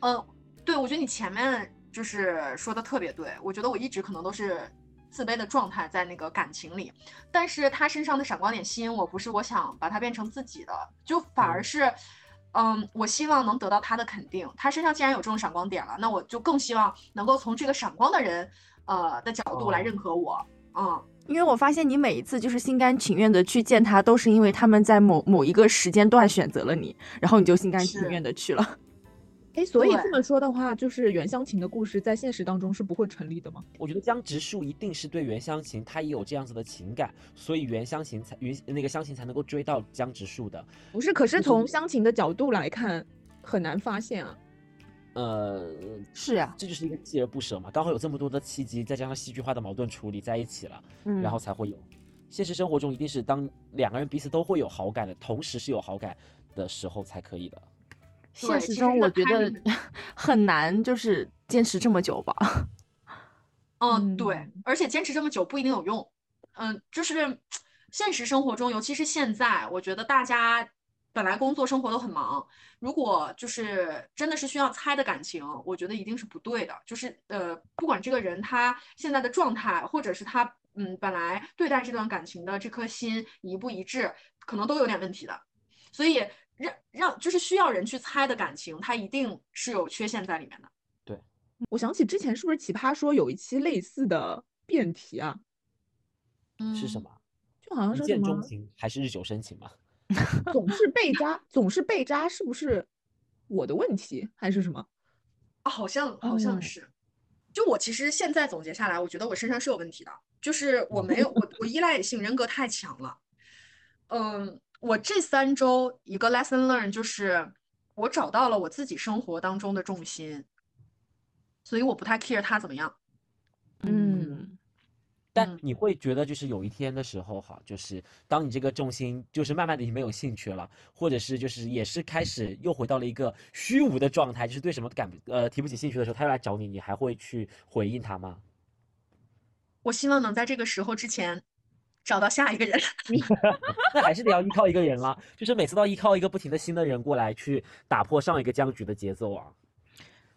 嗯，对，我觉得你前面就是说的特别对，我觉得我一直可能都是。自卑的状态在那个感情里，但是他身上的闪光点吸引我，不是我想把他变成自己的，就反而是，嗯，我希望能得到他的肯定。他身上既然有这种闪光点了，那我就更希望能够从这个闪光的人，呃的角度来认可我。嗯，因为我发现你每一次就是心甘情愿的去见他，都是因为他们在某某一个时间段选择了你，然后你就心甘情愿的去了。哎，所以这么说的话，就是袁湘琴的故事在现实当中是不会成立的吗？我觉得江直树一定是对袁湘琴，他也有这样子的情感，所以袁湘琴才袁那个湘琴才能够追到江直树的。不是，可是从湘琴的角度来看，很难发现啊。呃，是啊，这就是一个锲而不舍嘛。刚好有这么多的契机，再加上戏剧化的矛盾处理在一起了，然后才会有。现实生活中一定是当两个人彼此都会有好感的同时是有好感的时候才可以的。现实中我觉得 很难，就是坚持这么久吧。嗯，对，而且坚持这么久不一定有用。嗯，就是 现实生活中，尤其是现在，我觉得大家本来工作生活都很忙，如果就是真的是需要猜的感情，我觉得一定是不对的。就是呃，不管这个人他现在的状态，或者是他嗯本来对待这段感情的这颗心一不一致，可能都有点问题的。所以。让让就是需要人去猜的感情，它一定是有缺陷在里面的。对，我想起之前是不是奇葩说有一期类似的辩题啊？是什么？就好像是什么？钟情还是日久生情吗？总是被渣，总是被渣，是不是我的问题还是什么？啊，好像好像是。就我其实现在总结下来，我觉得我身上是有问题的，就是我没有 我我依赖性人格太强了。嗯。我这三周一个 lesson learn 就是我找到了我自己生活当中的重心，所以我不太 care 他怎么样。嗯，但你会觉得就是有一天的时候哈，就是当你这个重心就是慢慢的已经没有兴趣了，或者是就是也是开始又回到了一个虚无的状态，就是对什么感呃提不起兴趣的时候，他又来找你，你还会去回应他吗？我希望能在这个时候之前。找到下一个人，那还是得要依靠一个人了。就是每次都要依靠一个不停的新的人过来去打破上一个僵局的节奏啊。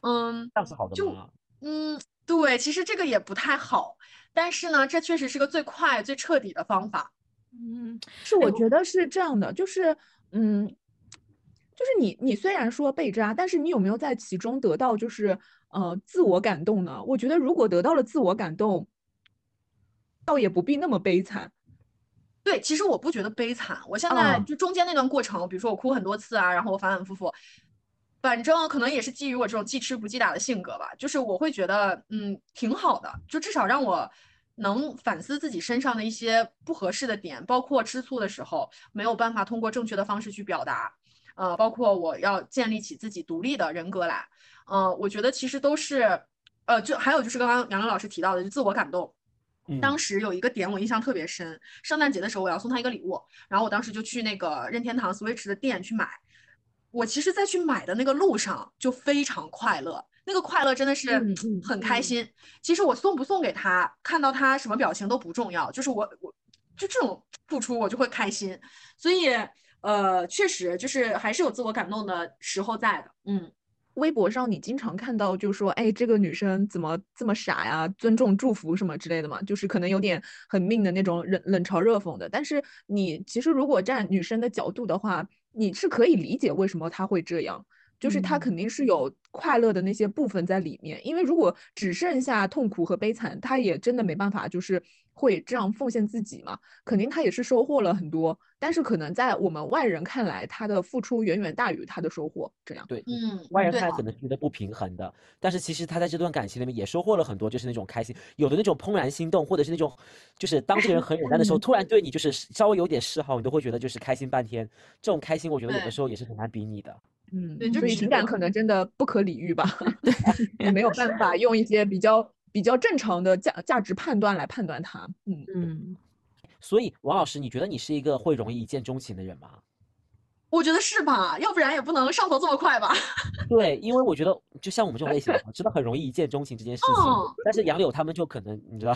嗯，这样是好的吗？嗯，对，其实这个也不太好，但是呢，这确实是个最快、最彻底的方法。嗯，是我觉得是这样的，就是嗯，就是你你虽然说被渣，但是你有没有在其中得到就是呃自我感动呢？我觉得如果得到了自我感动。倒也不必那么悲惨，对，其实我不觉得悲惨。我现在就中间那段过程，比如说我哭很多次啊，然后我反反复复，反正可能也是基于我这种记吃不记打的性格吧，就是我会觉得嗯挺好的，就至少让我能反思自己身上的一些不合适的点，包括吃醋的时候没有办法通过正确的方式去表达，呃，包括我要建立起自己独立的人格来，嗯，我觉得其实都是，呃，就还有就是刚刚杨磊老师提到的，就自我感动。当时有一个点我印象特别深，圣诞节的时候我要送他一个礼物，然后我当时就去那个任天堂 Switch 的店去买。我其实，在去买的那个路上就非常快乐，那个快乐真的是很开心。其实我送不送给他，看到他什么表情都不重要，就是我我就这种付出我就会开心，所以呃，确实就是还是有自我感动的时候在的，嗯。微博上你经常看到，就说，哎，这个女生怎么这么傻呀？尊重、祝福什么之类的嘛，就是可能有点很命的那种冷冷嘲热讽的。但是你其实如果站女生的角度的话，你是可以理解为什么她会这样。就是她肯定是有快乐的那些部分在里面，因为如果只剩下痛苦和悲惨，她也真的没办法，就是会这样奉献自己嘛。肯定她也是收获了很多，但是可能在我们外人看来，他的付出远远大于他的收获。这样对，嗯，外人看可能觉得不平衡的，但是其实他在这段感情里面也收获了很多，就是那种开心，有的那种怦然心动，或者是那种，就是当这个人很冷淡的时候，突然对你就是稍微有点示好，你都会觉得就是开心半天。这种开心，我觉得有的时候也是很难比拟的。嗯，对，所以情感可能真的不可理喻吧 也没有办法用一些比较比较正常的价价值判断来判断它。嗯嗯，所以王老师，你觉得你是一个会容易一见钟情的人吗？我觉得是吧，要不然也不能上头这么快吧。对，因为我觉得就像我们这种类型的，真的很容易一见钟情这件事情。但是杨柳他们就可能你知道，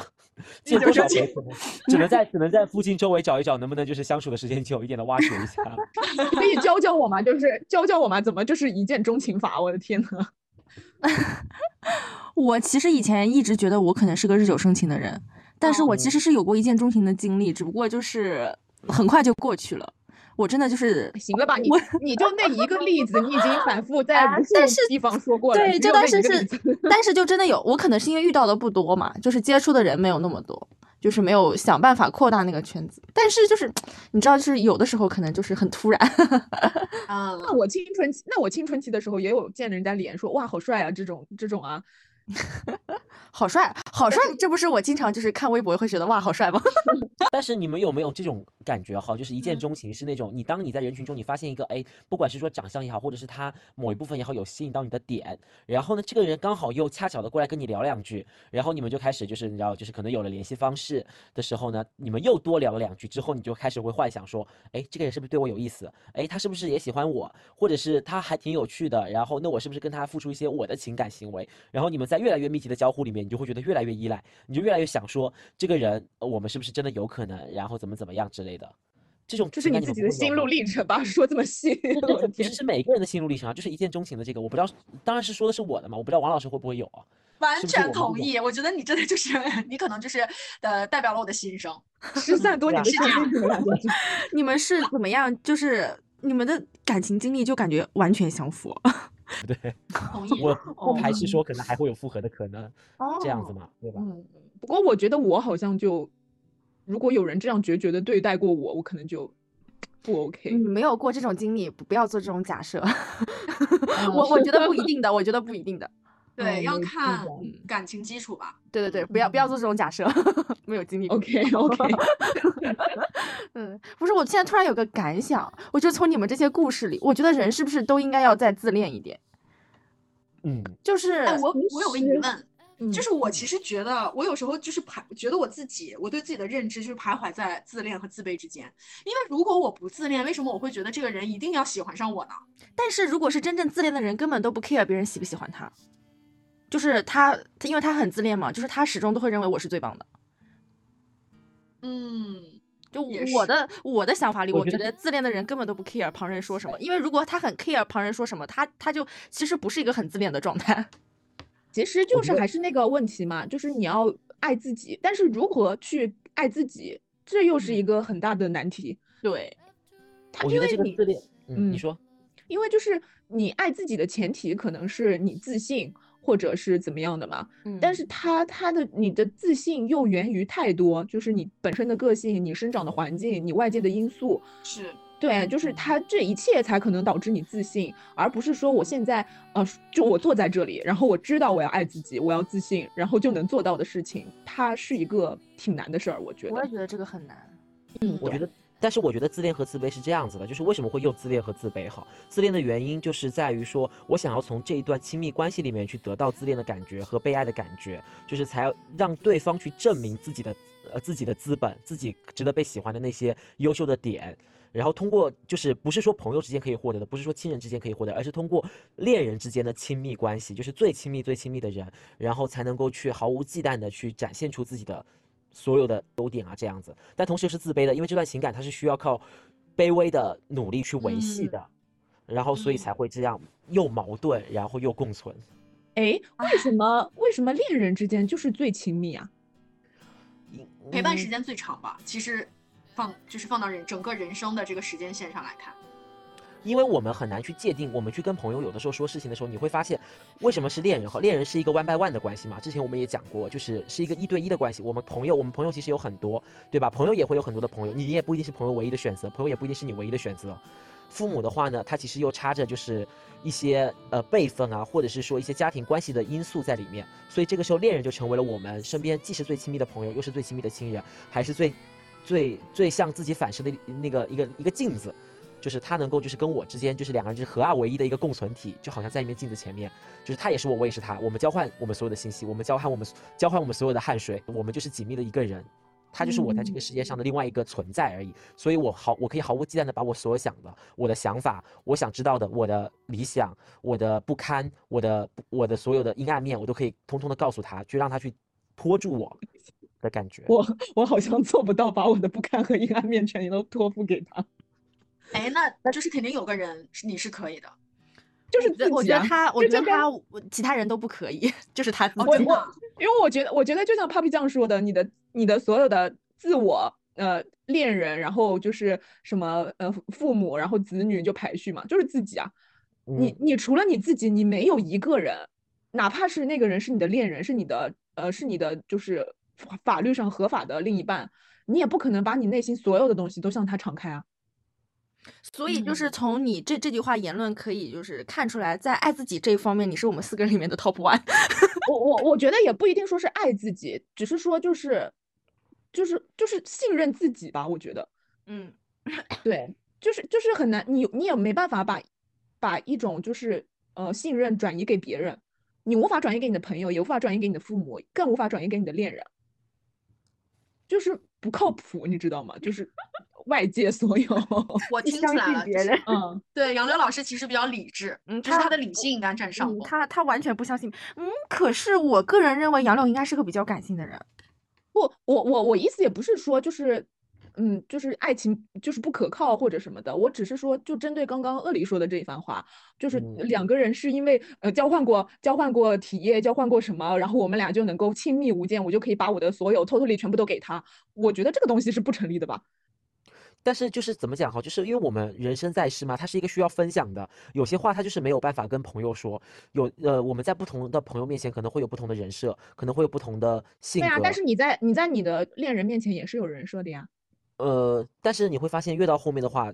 见多少回，可能只能在 只能在附近周围找一找，能不能就是相处的时间久一点的挖掘一下。可以教教我吗？就是教教我吗？怎么就是一见钟情法？我的天呐！我其实以前一直觉得我可能是个日久生情的人，但是我其实是有过一见钟情的经历，只不过就是很快就过去了。我真的就是行了吧？你你就那一个例子，你已经反复在无数地方说过了。对，这段是是，但是就真的有，我可能是因为遇到的不多嘛，就是接触的人没有那么多，就是没有想办法扩大那个圈子。但是就是你知道，就是有的时候可能就是很突然。啊，那我青春期，那我青春期的时候也有见人家脸说哇好帅啊这种这种啊。好帅，好帅！这不是我经常就是看微博会觉得哇，好帅吗？但是你们有没有这种感觉哈？就是一见钟情是那种，你当你在人群中你发现一个哎，不管是说长相也好，或者是他某一部分也好，有吸引到你的点，然后呢，这个人刚好又恰巧的过来跟你聊两句，然后你们就开始就是你知道，就是可能有了联系方式的时候呢，你们又多聊了两句之后，你就开始会幻想说，哎，这个人是不是对我有意思？哎，他是不是也喜欢我？或者是他还挺有趣的？然后那我是不是跟他付出一些我的情感行为？然后你们在越来越密集的交互里面，你就会觉得越来越依赖，你就越来越想说，这个人我们是不是真的有可能？然后怎么怎么样之类的，这种就是你自己的心路历程吧？说这么细，其实是每个人的心路历程啊，就是一见钟情的这个，我不知道，当然是说的是我的嘛，我不知道王老师会不会有啊？完全同意，我觉得你真的就是 你可能就是呃代表了我的心声，失散多年的这样，你们是怎么样？就是你们的感情经历就感觉完全相符。对，同意。我不排斥说可能还会有复合的可能，这样子嘛，对吧？嗯。不过我觉得我好像就，如果有人这样决绝的对待过我，我可能就不 OK。你没有过这种经历，不要做这种假设。我我觉得不一定的，我觉得不一定的。对，要看感情基础吧。对对对，不要不要做这种假设，没有经历。OK OK。嗯，不是，我现在突然有个感想，我觉得从你们这些故事里，我觉得人是不是都应该要再自恋一点？嗯，就是我我有个疑问，就是我其实觉得，我有时候就是徘，觉得我自己，我对自己的认知就是徘徊在自恋和自卑之间。因为如果我不自恋，为什么我会觉得这个人一定要喜欢上我呢？但是如果是真正自恋的人，根本都不 care 别人喜不喜欢他。就是他，他因为他很自恋嘛，就是他始终都会认为我是最棒的。嗯，就我的我的想法里，我觉得自恋的人根本都不 care 旁人说什么，因为如果他很 care 旁人说什么，他他就其实不是一个很自恋的状态。其实就是还是那个问题嘛，就是你要爱自己，但是如何去爱自己，这又是一个很大的难题。对，我觉得这个自恋，嗯，你说，因为就是你爱自己的前提可能是你自信。或者是怎么样的嘛，但是他他的你的自信又源于太多，就是你本身的个性、你生长的环境、你外界的因素，是对，就是他这一切才可能导致你自信，而不是说我现在呃，就我坐在这里，然后我知道我要爱自己，我要自信，然后就能做到的事情，它是一个挺难的事儿，我觉得。我也觉得这个很难。嗯，我觉得。但是我觉得自恋和自卑是这样子的，就是为什么会又自恋和自卑？哈，自恋的原因就是在于说我想要从这一段亲密关系里面去得到自恋的感觉和被爱的感觉，就是才让对方去证明自己的呃自己的资本，自己值得被喜欢的那些优秀的点，然后通过就是不是说朋友之间可以获得的，不是说亲人之间可以获得，而是通过恋人之间的亲密关系，就是最亲密最亲密的人，然后才能够去毫无忌惮的去展现出自己的。所有的优点啊这样子，但同时又是自卑的，因为这段情感它是需要靠卑微的努力去维系嗯的，然后所以嗯才会这样又矛盾，然后又共存。哎，为什么为什么恋人之间就是最亲密啊？嗯陪伴时间最长吧。其实放就是放到人整个人生的这个时间线上来看，因为我们很难去界定，我们去跟朋友有的时候说事情的时候，你会发现，为什么是恋人和恋人是一个 one by one 的关系嘛？之前我们也讲过，就是是一个一对一的关系。我们朋友，我们朋友其实有很多，对吧？朋友也会有很多的朋友，你也不一定是朋友唯一的选择，朋友也不一定是你唯一的选择。父母的话呢，他其实又插着就是一些呃辈分啊，或者是说一些家庭关系的因素在里面，所以这个时候恋人就成为了我们身边既是最亲密的朋友，又是最亲密的亲人，还是最最最向自己反射的那个一个一个镜子。就是他能够就是跟我之间就是两个人就是合二为一的一个共存体，就好像在一面镜子前面，就是他也是我，我也是他，我们交换我们所有的信息，我们交换我们交换我们所有的汗水，我们就是紧密的一个人。他就是我在这个世界上的另外一个存在而已，所以我毫我可以毫无忌惮的把我所想的、我的想法、我想知道的、我的理想、我的不堪、我的我的所有的阴暗面，我都可以通通的告诉他，去让他去拖住我的感觉。我我好像做不到把我的不堪和阴暗面全都托付给他，哎，那就是肯定有个人是你是可以的。就是自己、啊。我觉得他，我觉得他，我其他人都不可以，就是他自哦，己。因为我觉得，我觉得就像 Papi 酱说的，你的你的所有的自我，呃，恋人，然后就是什么呃父母，然后子女就排序嘛，就是自己啊。你嗯你除了你自己，你没有一个人，哪怕是那个人是你的恋人，是你的呃是你的就是法法律上合法的另一半，你也不可能把你内心所有的东西都向他敞开啊。所以就是嗯从你这这句话言论可以就是看出来，在爱自己这一方面，你是我们四个人里面的 top one。我我我觉得也不一定说是爱自己，只是说就是就是就是信任自己吧，我觉得。嗯，对，就是就是很难，你你也没办法把把一种就是呃信任转移给别人，你无法转移给你的朋友，也无法转移给你的父母，更无法转移给你的恋人，就是不靠谱，你知道吗？就是外界所有 我听出来了，嗯，对杨柳老师其实比较理智，嗯就是他他的理性应该占上。他他完全不相信。嗯，可是我个人认为杨柳应该是个比较感性的人。不，我我我意思也不是说就是，嗯，就是爱情就是不可靠或者什么的，我只是说，就针对刚刚鳄梨说的这一番话，就是嗯两个人是因为呃交换过交换过体液，交换过什么，然后我们俩就能够亲密无间，我就可以把我的所有 totally 全部都给他，我觉得这个东西是不成立的吧？但是就是怎么讲哈，就是因为我们人生在世嘛，它是一个需要分享的，有些话它就是没有办法跟朋友说，有呃我们在不同的朋友面前可能会有不同的人设，可能会有不同的性格，对啊，但是你在你在你的恋人面前也是有人设的呀。呃，但是你会发现越到后面的话，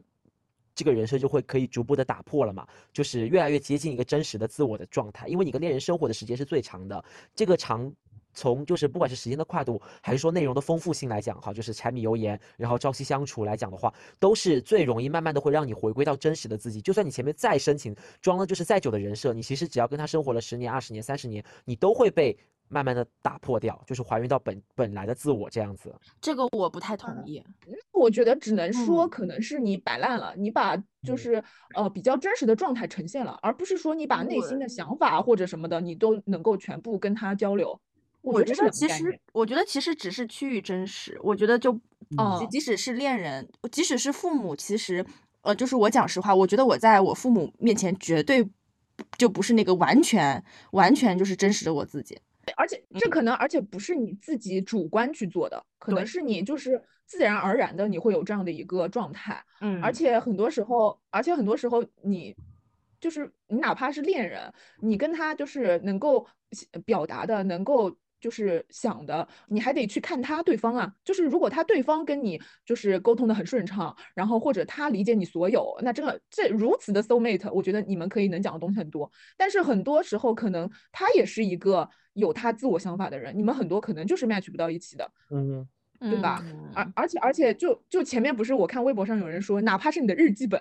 这个人设就会可以逐步的打破了嘛，就是越来越接近一个真实的自我的状态，因为你跟恋人生活的时间是最长的，这个长。从就是不管是时间的跨度，还是说内容的丰富性来讲，哈，就是柴米油盐，然后朝夕相处来讲的话，都是最容易慢慢的会让你回归到真实的自己。就算你前面再深情，装了就是再久的人设，你其实只要跟他生活了十年、二十年、三十年，你都会被慢慢的打破掉，就是还原到本本来的自我这样子。这个我不太同意。我觉得只能说，嗯可能是你摆烂了，你把就嗯是呃比较真实的状态呈现了，而不是说你把内心的想法或者什么的，你都能够全部跟他交流。我觉得其实我觉得其实只是趋于真实。我觉得就，哦即即使是恋人，即使是父母，其实，呃，就是我讲实话，我觉得我在我父母面前绝对就不是那个完全完全就是真实的我自己。而且这可能，而且不是你自己主观去做的，可能是你就是自然而然的，你会有这样的一个状态。嗯。而且很多时候，而且很多时候你就是你哪怕是恋人，你跟他就是能够表达的，能够就是想的，你还得去看他对方啊。就是如果他对方跟你就是沟通的很顺畅，然后或者他理解你所有，那这个这如此的 soul mate，我觉得你们可以能讲的东西很多。但是很多时候可能他也是一个有他自我想法的人，你们很多可能就是 match 不到一起的。嗯，对吧嗯而而且而且就就前面不是我看微博上有人说，哪怕是你的日记本，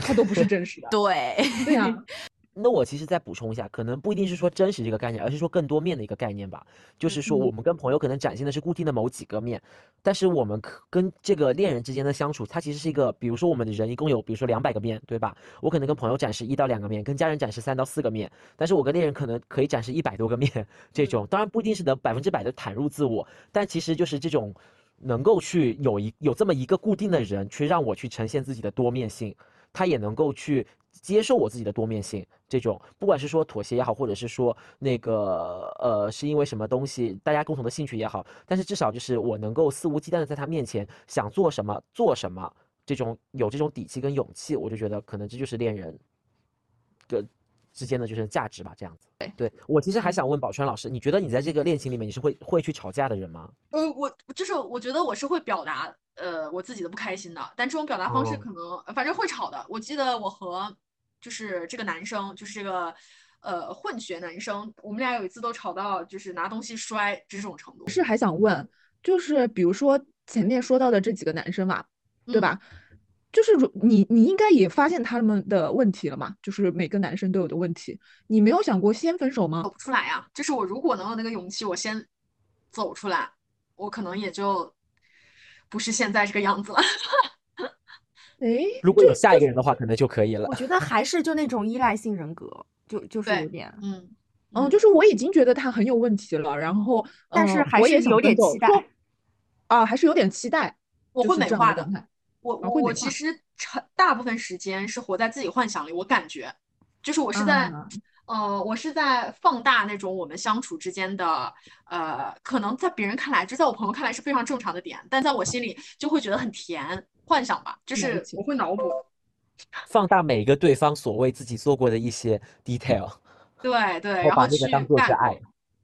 它都不是真实的。对，对呀、那我其实再补充一下，可能不一定是说真实这个概念，而是说更多面的一个概念吧。就是说，我们跟朋友可能展现的是固定的某几个面，但是我们可跟这个恋人之间的相处，它其实是一个，比如说我们的人一共有，比如说两百个面，对吧？我可能跟朋友展示一到两个面，跟家人展示三到四个面，但是我跟恋人可能可以展示一百多个面，这种当然不一定是能百分之百的袒露自我，但其实就是这种能够去有一有这么一个固定的人，去让我去呈现自己的多面性，他也能够去。接受我自己的多面性，这种不管是说妥协也好，或者是说那个呃，是因为什么东西大家共同的兴趣也好，但是至少就是我能够肆无忌惮的在他面前想做什么做什么，这种有这种底气跟勇气，我就觉得可能这就是恋人的之间的就是价值吧，这样子。对，对我其实还想问宝川老师，你觉得你在这个恋情里面你是会会去吵架的人吗？呃，我就是我觉得我是会表达呃我自己的不开心的，但这种表达方式哦可能、反正会吵的。我记得我和就是这个男生，就是这个呃混血男生，我们俩有一次都吵到就是拿东西摔这种程度。是还想问，就是比如说前面说到的这几个男生嘛，对嗯吧？就是如你你应该也发现他们的问题了嘛，就是每个男生都有的问题，你没有想过先分手吗走？不出来呀、就是我如果能有那个勇气，我先走出来，我可能也就不是现在这个样子了。哎，如果有下一个人的话，可能就可以了我。觉得还是就那种依赖性人格，就就是对有点，嗯嗯，就是我已经觉得他很有问题了，然后但是嗯我也还是有点期待啊，还是有点期待，我会美化的。我我我其实成大部分时间是活在自己幻想里，我感觉就是我是在、啊呃，我是在放大那种我们相处之间的呃，可能在别人看来，就在我朋友看来是非常正常的点，但在我心里就会觉得很甜，幻想吧，就是我会脑补。放大每一个对方所谓自己做过的一些 detail，对对，然后把那然后去个当做是爱。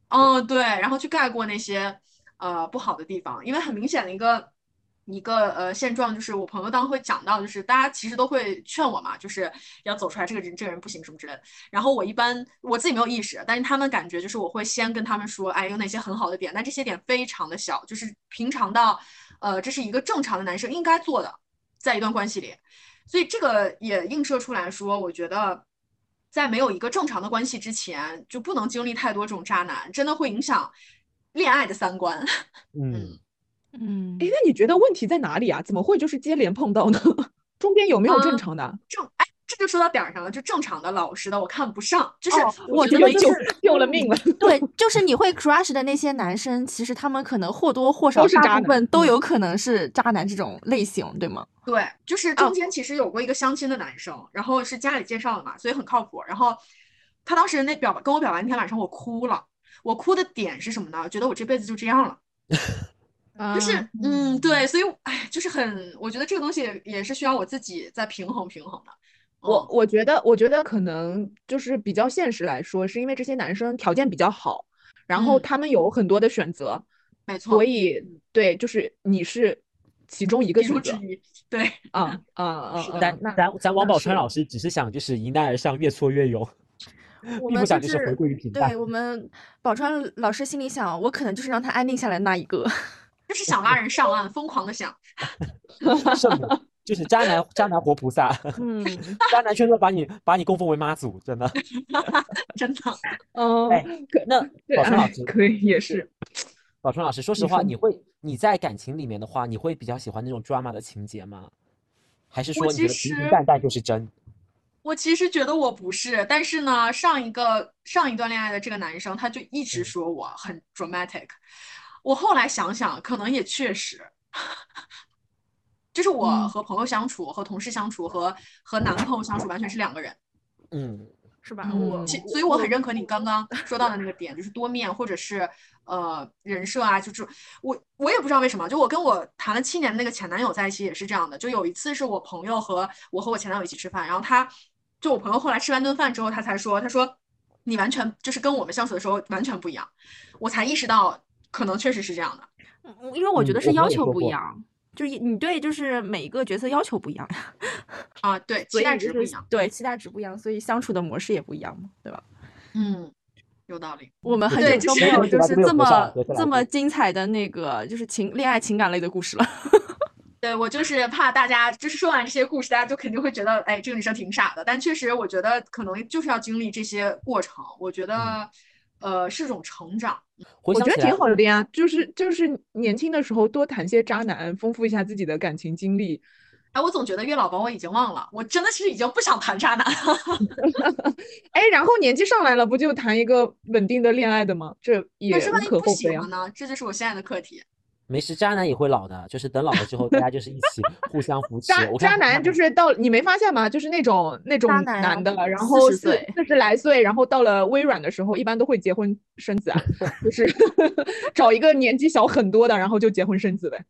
嗯，对，然后去盖过那些呃不好的地方，因为很明显的一个一个呃现状就是，我朋友当时会讲到，就是大家其实都会劝我嘛，就是要走出来，这个人这个人不行什么之类的。然后我一般我自己没有意识，但是他们感觉就是我会先跟他们说，哎，有哪些很好的点，但这些点非常的小，就是平常到呃这是一个正常的男生应该做的，在一段关系里。所以这个也映射出来说，我觉得在没有一个正常的关系之前，就不能经历太多这种渣男，真的会影响恋爱的三观。嗯，嗯哎，那你觉得问题在哪里啊？怎么会就是接连碰到呢？中间有没有正嗯常的？正哎，这就说到点儿上了，就正常的老实的我看不上，就是哦我觉得就是 救了命了。对，就是你会 crush 的那些男生，其实他们可能或多或少大部都是渣男嗯分都有可能是渣男这种类型，对吗？对，就是中间其实有过一个相亲的男生，然后是家里介绍的嘛，所以很靠谱。然后他当时那表跟我表白那天晚上，我哭了。我哭的点是什么呢？觉得我这辈子就这样了。就是啊嗯，对，所以哎，就是很，我觉得这个东西也是需要我自己在平衡平衡的。我我觉得，我觉得可能就是比较现实来说，是因为这些男生条件比较好，然后嗯他们有很多的选择，没错，所以对，就是你是其中一个其中选择之一。对，啊啊啊！啊咱咱咱王那宝钏老师只是想就是迎难而上，越挫越勇，并不我们就想就是回归于平淡对。我们宝川老师心里想，我可能就是让他安定下来的那一个。就是想拉人上岸，疯狂的想。圣母就是渣男渣男活菩萨，嗯，渣男圈都把你把你供奉为妈祖，真的。真的，嗯，那宝川老师，可以也是，宝春老师，说实话，你你会你在感情里面的话，你会比较喜欢那种 drama 的情节吗？还是说你觉得平平实淡淡就是真？我其实觉得我不是，但是呢，上一个上一段恋爱的这个男生，他就一直嗯说我很 dramatic。我后来想想，可能也确实，就是我嗯和朋友相处、和同事相处、和和男朋友相处完全是两个人。嗯，是吧？嗯我其所以我很认可你刚刚说到的那个点，就是多面或者是呃人设啊，就是我我也不知道为什么，就我跟我谈了七年的那个前男友在一起也是这样的。就有一次是我朋友和我和我前男友一起吃饭，然后他就我朋友后来吃完顿饭之后，他才说，他说你完全就是跟我们相处的时候完全不一样，我才意识到可能确实是这样的。嗯因为我觉得是要求不一样，就是你对就是每一个角色要求不一样呀，啊，对，期待值不一样。对，期待值不一样，所以相处的模式也不一样嘛，对吧？嗯，有道理。我们很久都没有就是这么这么精彩的那个就是情恋爱情感类的故事了。对我就是怕大家就是说完这些故事，大家就肯定会觉得，哎，这个女生挺傻的。但确实，我觉得可能就是要经历这些过程，我觉得，呃，是种成长。我觉得挺好的呀，就是就是年轻的时候多谈些渣男，丰富一下自己的感情经历。哎，我总觉得月老把我已经忘了，我真的是已经不想谈渣男了。哎，然后年纪上来了，不就谈一个稳定的恋爱的吗？这也无但是万一不可厚非啊喜欢。呢？这就是我现在的课题。没事，渣男也会老的，就是等老了之后，大家就是一起互相扶持。渣渣男就是到你没发现吗？就是那种那种渣男啊男的，然后四岁四十来岁，然后到了微软的时候，一般都会结婚生子啊，就是 找一个年纪小很多的，然后就结婚生子呗。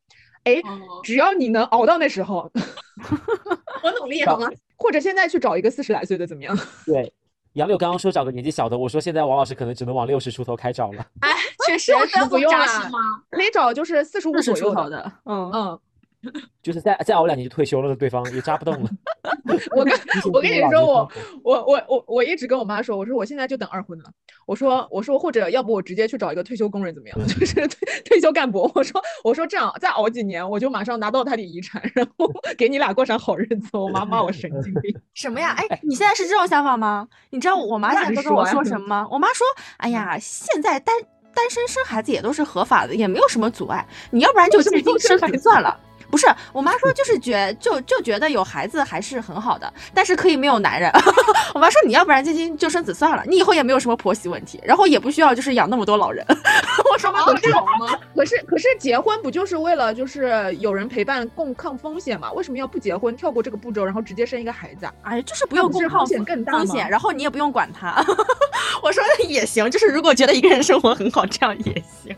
哎，哦，只要你能熬到那时候，我努力好吗？或者现在去找一个四十来岁的怎么样？对。杨柳刚刚说找个年纪小的，我说现在王老师可能只能往六十出头开找了。哎，确实，60这么不用啦扎心吗？可以找就是四十五左右的。出头的，嗯，嗯，就是再再熬两年就退休了的对方也扎不动了。我跟我跟你说我我我我我一直跟我妈说，我说我现在就等二婚了。我说我说或者要不我直接去找一个退休工人怎么样？就是退退休干部。我说我说这样再熬几年，我就马上拿到他的遗产，然后给你俩过上好日子。我妈骂我神经病。什么呀？哎，你现在是这种想法吗？你知道我妈现在都跟我说什么吗？我妈说，哎呀，现在单单身生孩子也都是合法的，也没有什么阻碍，你要不然就为什么借精生孩子子算了。不是，我妈说就是觉就就觉得有孩子还是很好的，但是可以没有男人。我妈说你要不然借精就生子算了，你以后也没有什么婆媳问题，然后也不需要就是养那么多老人。我说妈哦这种吗？可是可是结婚不就是为了就是有人陪伴共抗风险吗？为什么要不结婚跳过这个步骤，然后直接生一个孩子啊？哎，就是不用共抗险更大风险，然后你也不用管他。我说也行，就是如果觉得一个人生活很好，这样也行。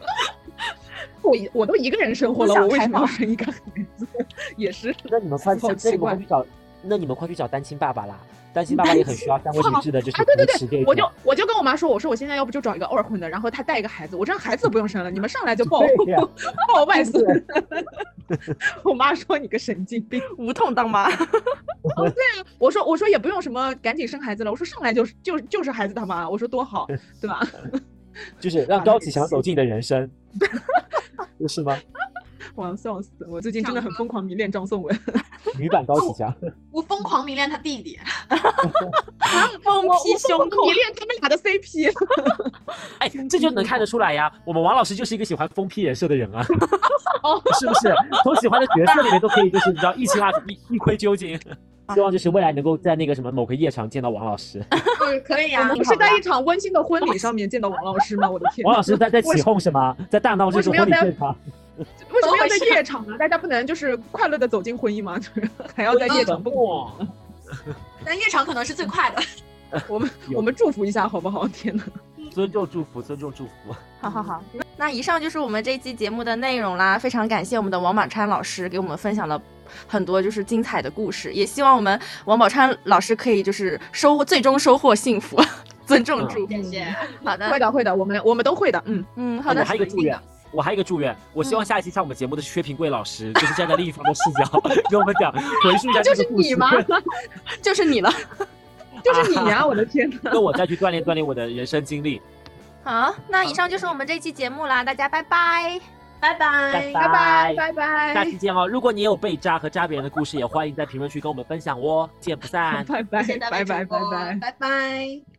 我一我都一个人生活了，我为什么要生一个孩子？也是。那你们快好那你们快去找，那你们快去找单亲爸爸啦！单亲爸爸也很需要三位女士的，就是啊，对对对，我就我就跟我妈说，我说我现在要不就找一个二婚的，然后他带一个孩子，我这样孩子都不用生了，你们上来就抱抱外孙。我妈说你个神经病。无痛当妈，我说我说也不用什么赶紧生孩子了，我说上来就是就就是孩子他妈，我说多好，对吧？就是让高启强走进你的人生，不 是吗？我要笑死！我最近真的很疯狂迷恋张颂文。女版高启强，我疯狂迷恋他弟弟。疯批胸口迷。恋他们俩的 CP。哎，这就能看得出来呀。我们王老师就是一个喜欢疯批人设的人啊，哦，是不是？从喜欢的角色里面都可以，就是你知道一清二楚、一一窥究竟。希望就是未来能够在那个什么某个夜场见到王老师。嗯，可以呀、我们是在一场温馨的婚礼上面见到王老师吗？我的天！王老师在在起哄是吗？在大闹这个婚礼现场。为什么要在夜场呢？大家不能就是快乐的走进婚姻吗？就是还要在夜场蹦哇！但夜场可能是最快的。我们我们祝福一下好不好？天呐，尊重祝福，尊重祝福。好好好，那以上就是我们这期节目的内容啦。非常感谢我们的王满川老师给我们分享了很多就是精彩的故事，也希望我们王宝钏老师可以就是收获最终收获幸福，尊重祝福。谢谢。好的会，的会的，我们我们都会的，嗯，嗯，好的哦我，还有一个祝愿，我还有一个祝愿，我希望下一期上我们节目的是薛平贵老师，就是站在另一方的视角 给我们讲回述一下这就是个故事。你吗？就是你了。就是你呀！我的天呐，跟我再去锻炼锻炼我的人生经历。好，那以上就是我们这期节目啦，大家拜拜。拜拜。拜拜拜拜下期见哦！如果你有被扎和扎别人的故事，也欢迎在评论区跟我们分享哦。见不散。拜 拜拜拜。拜拜。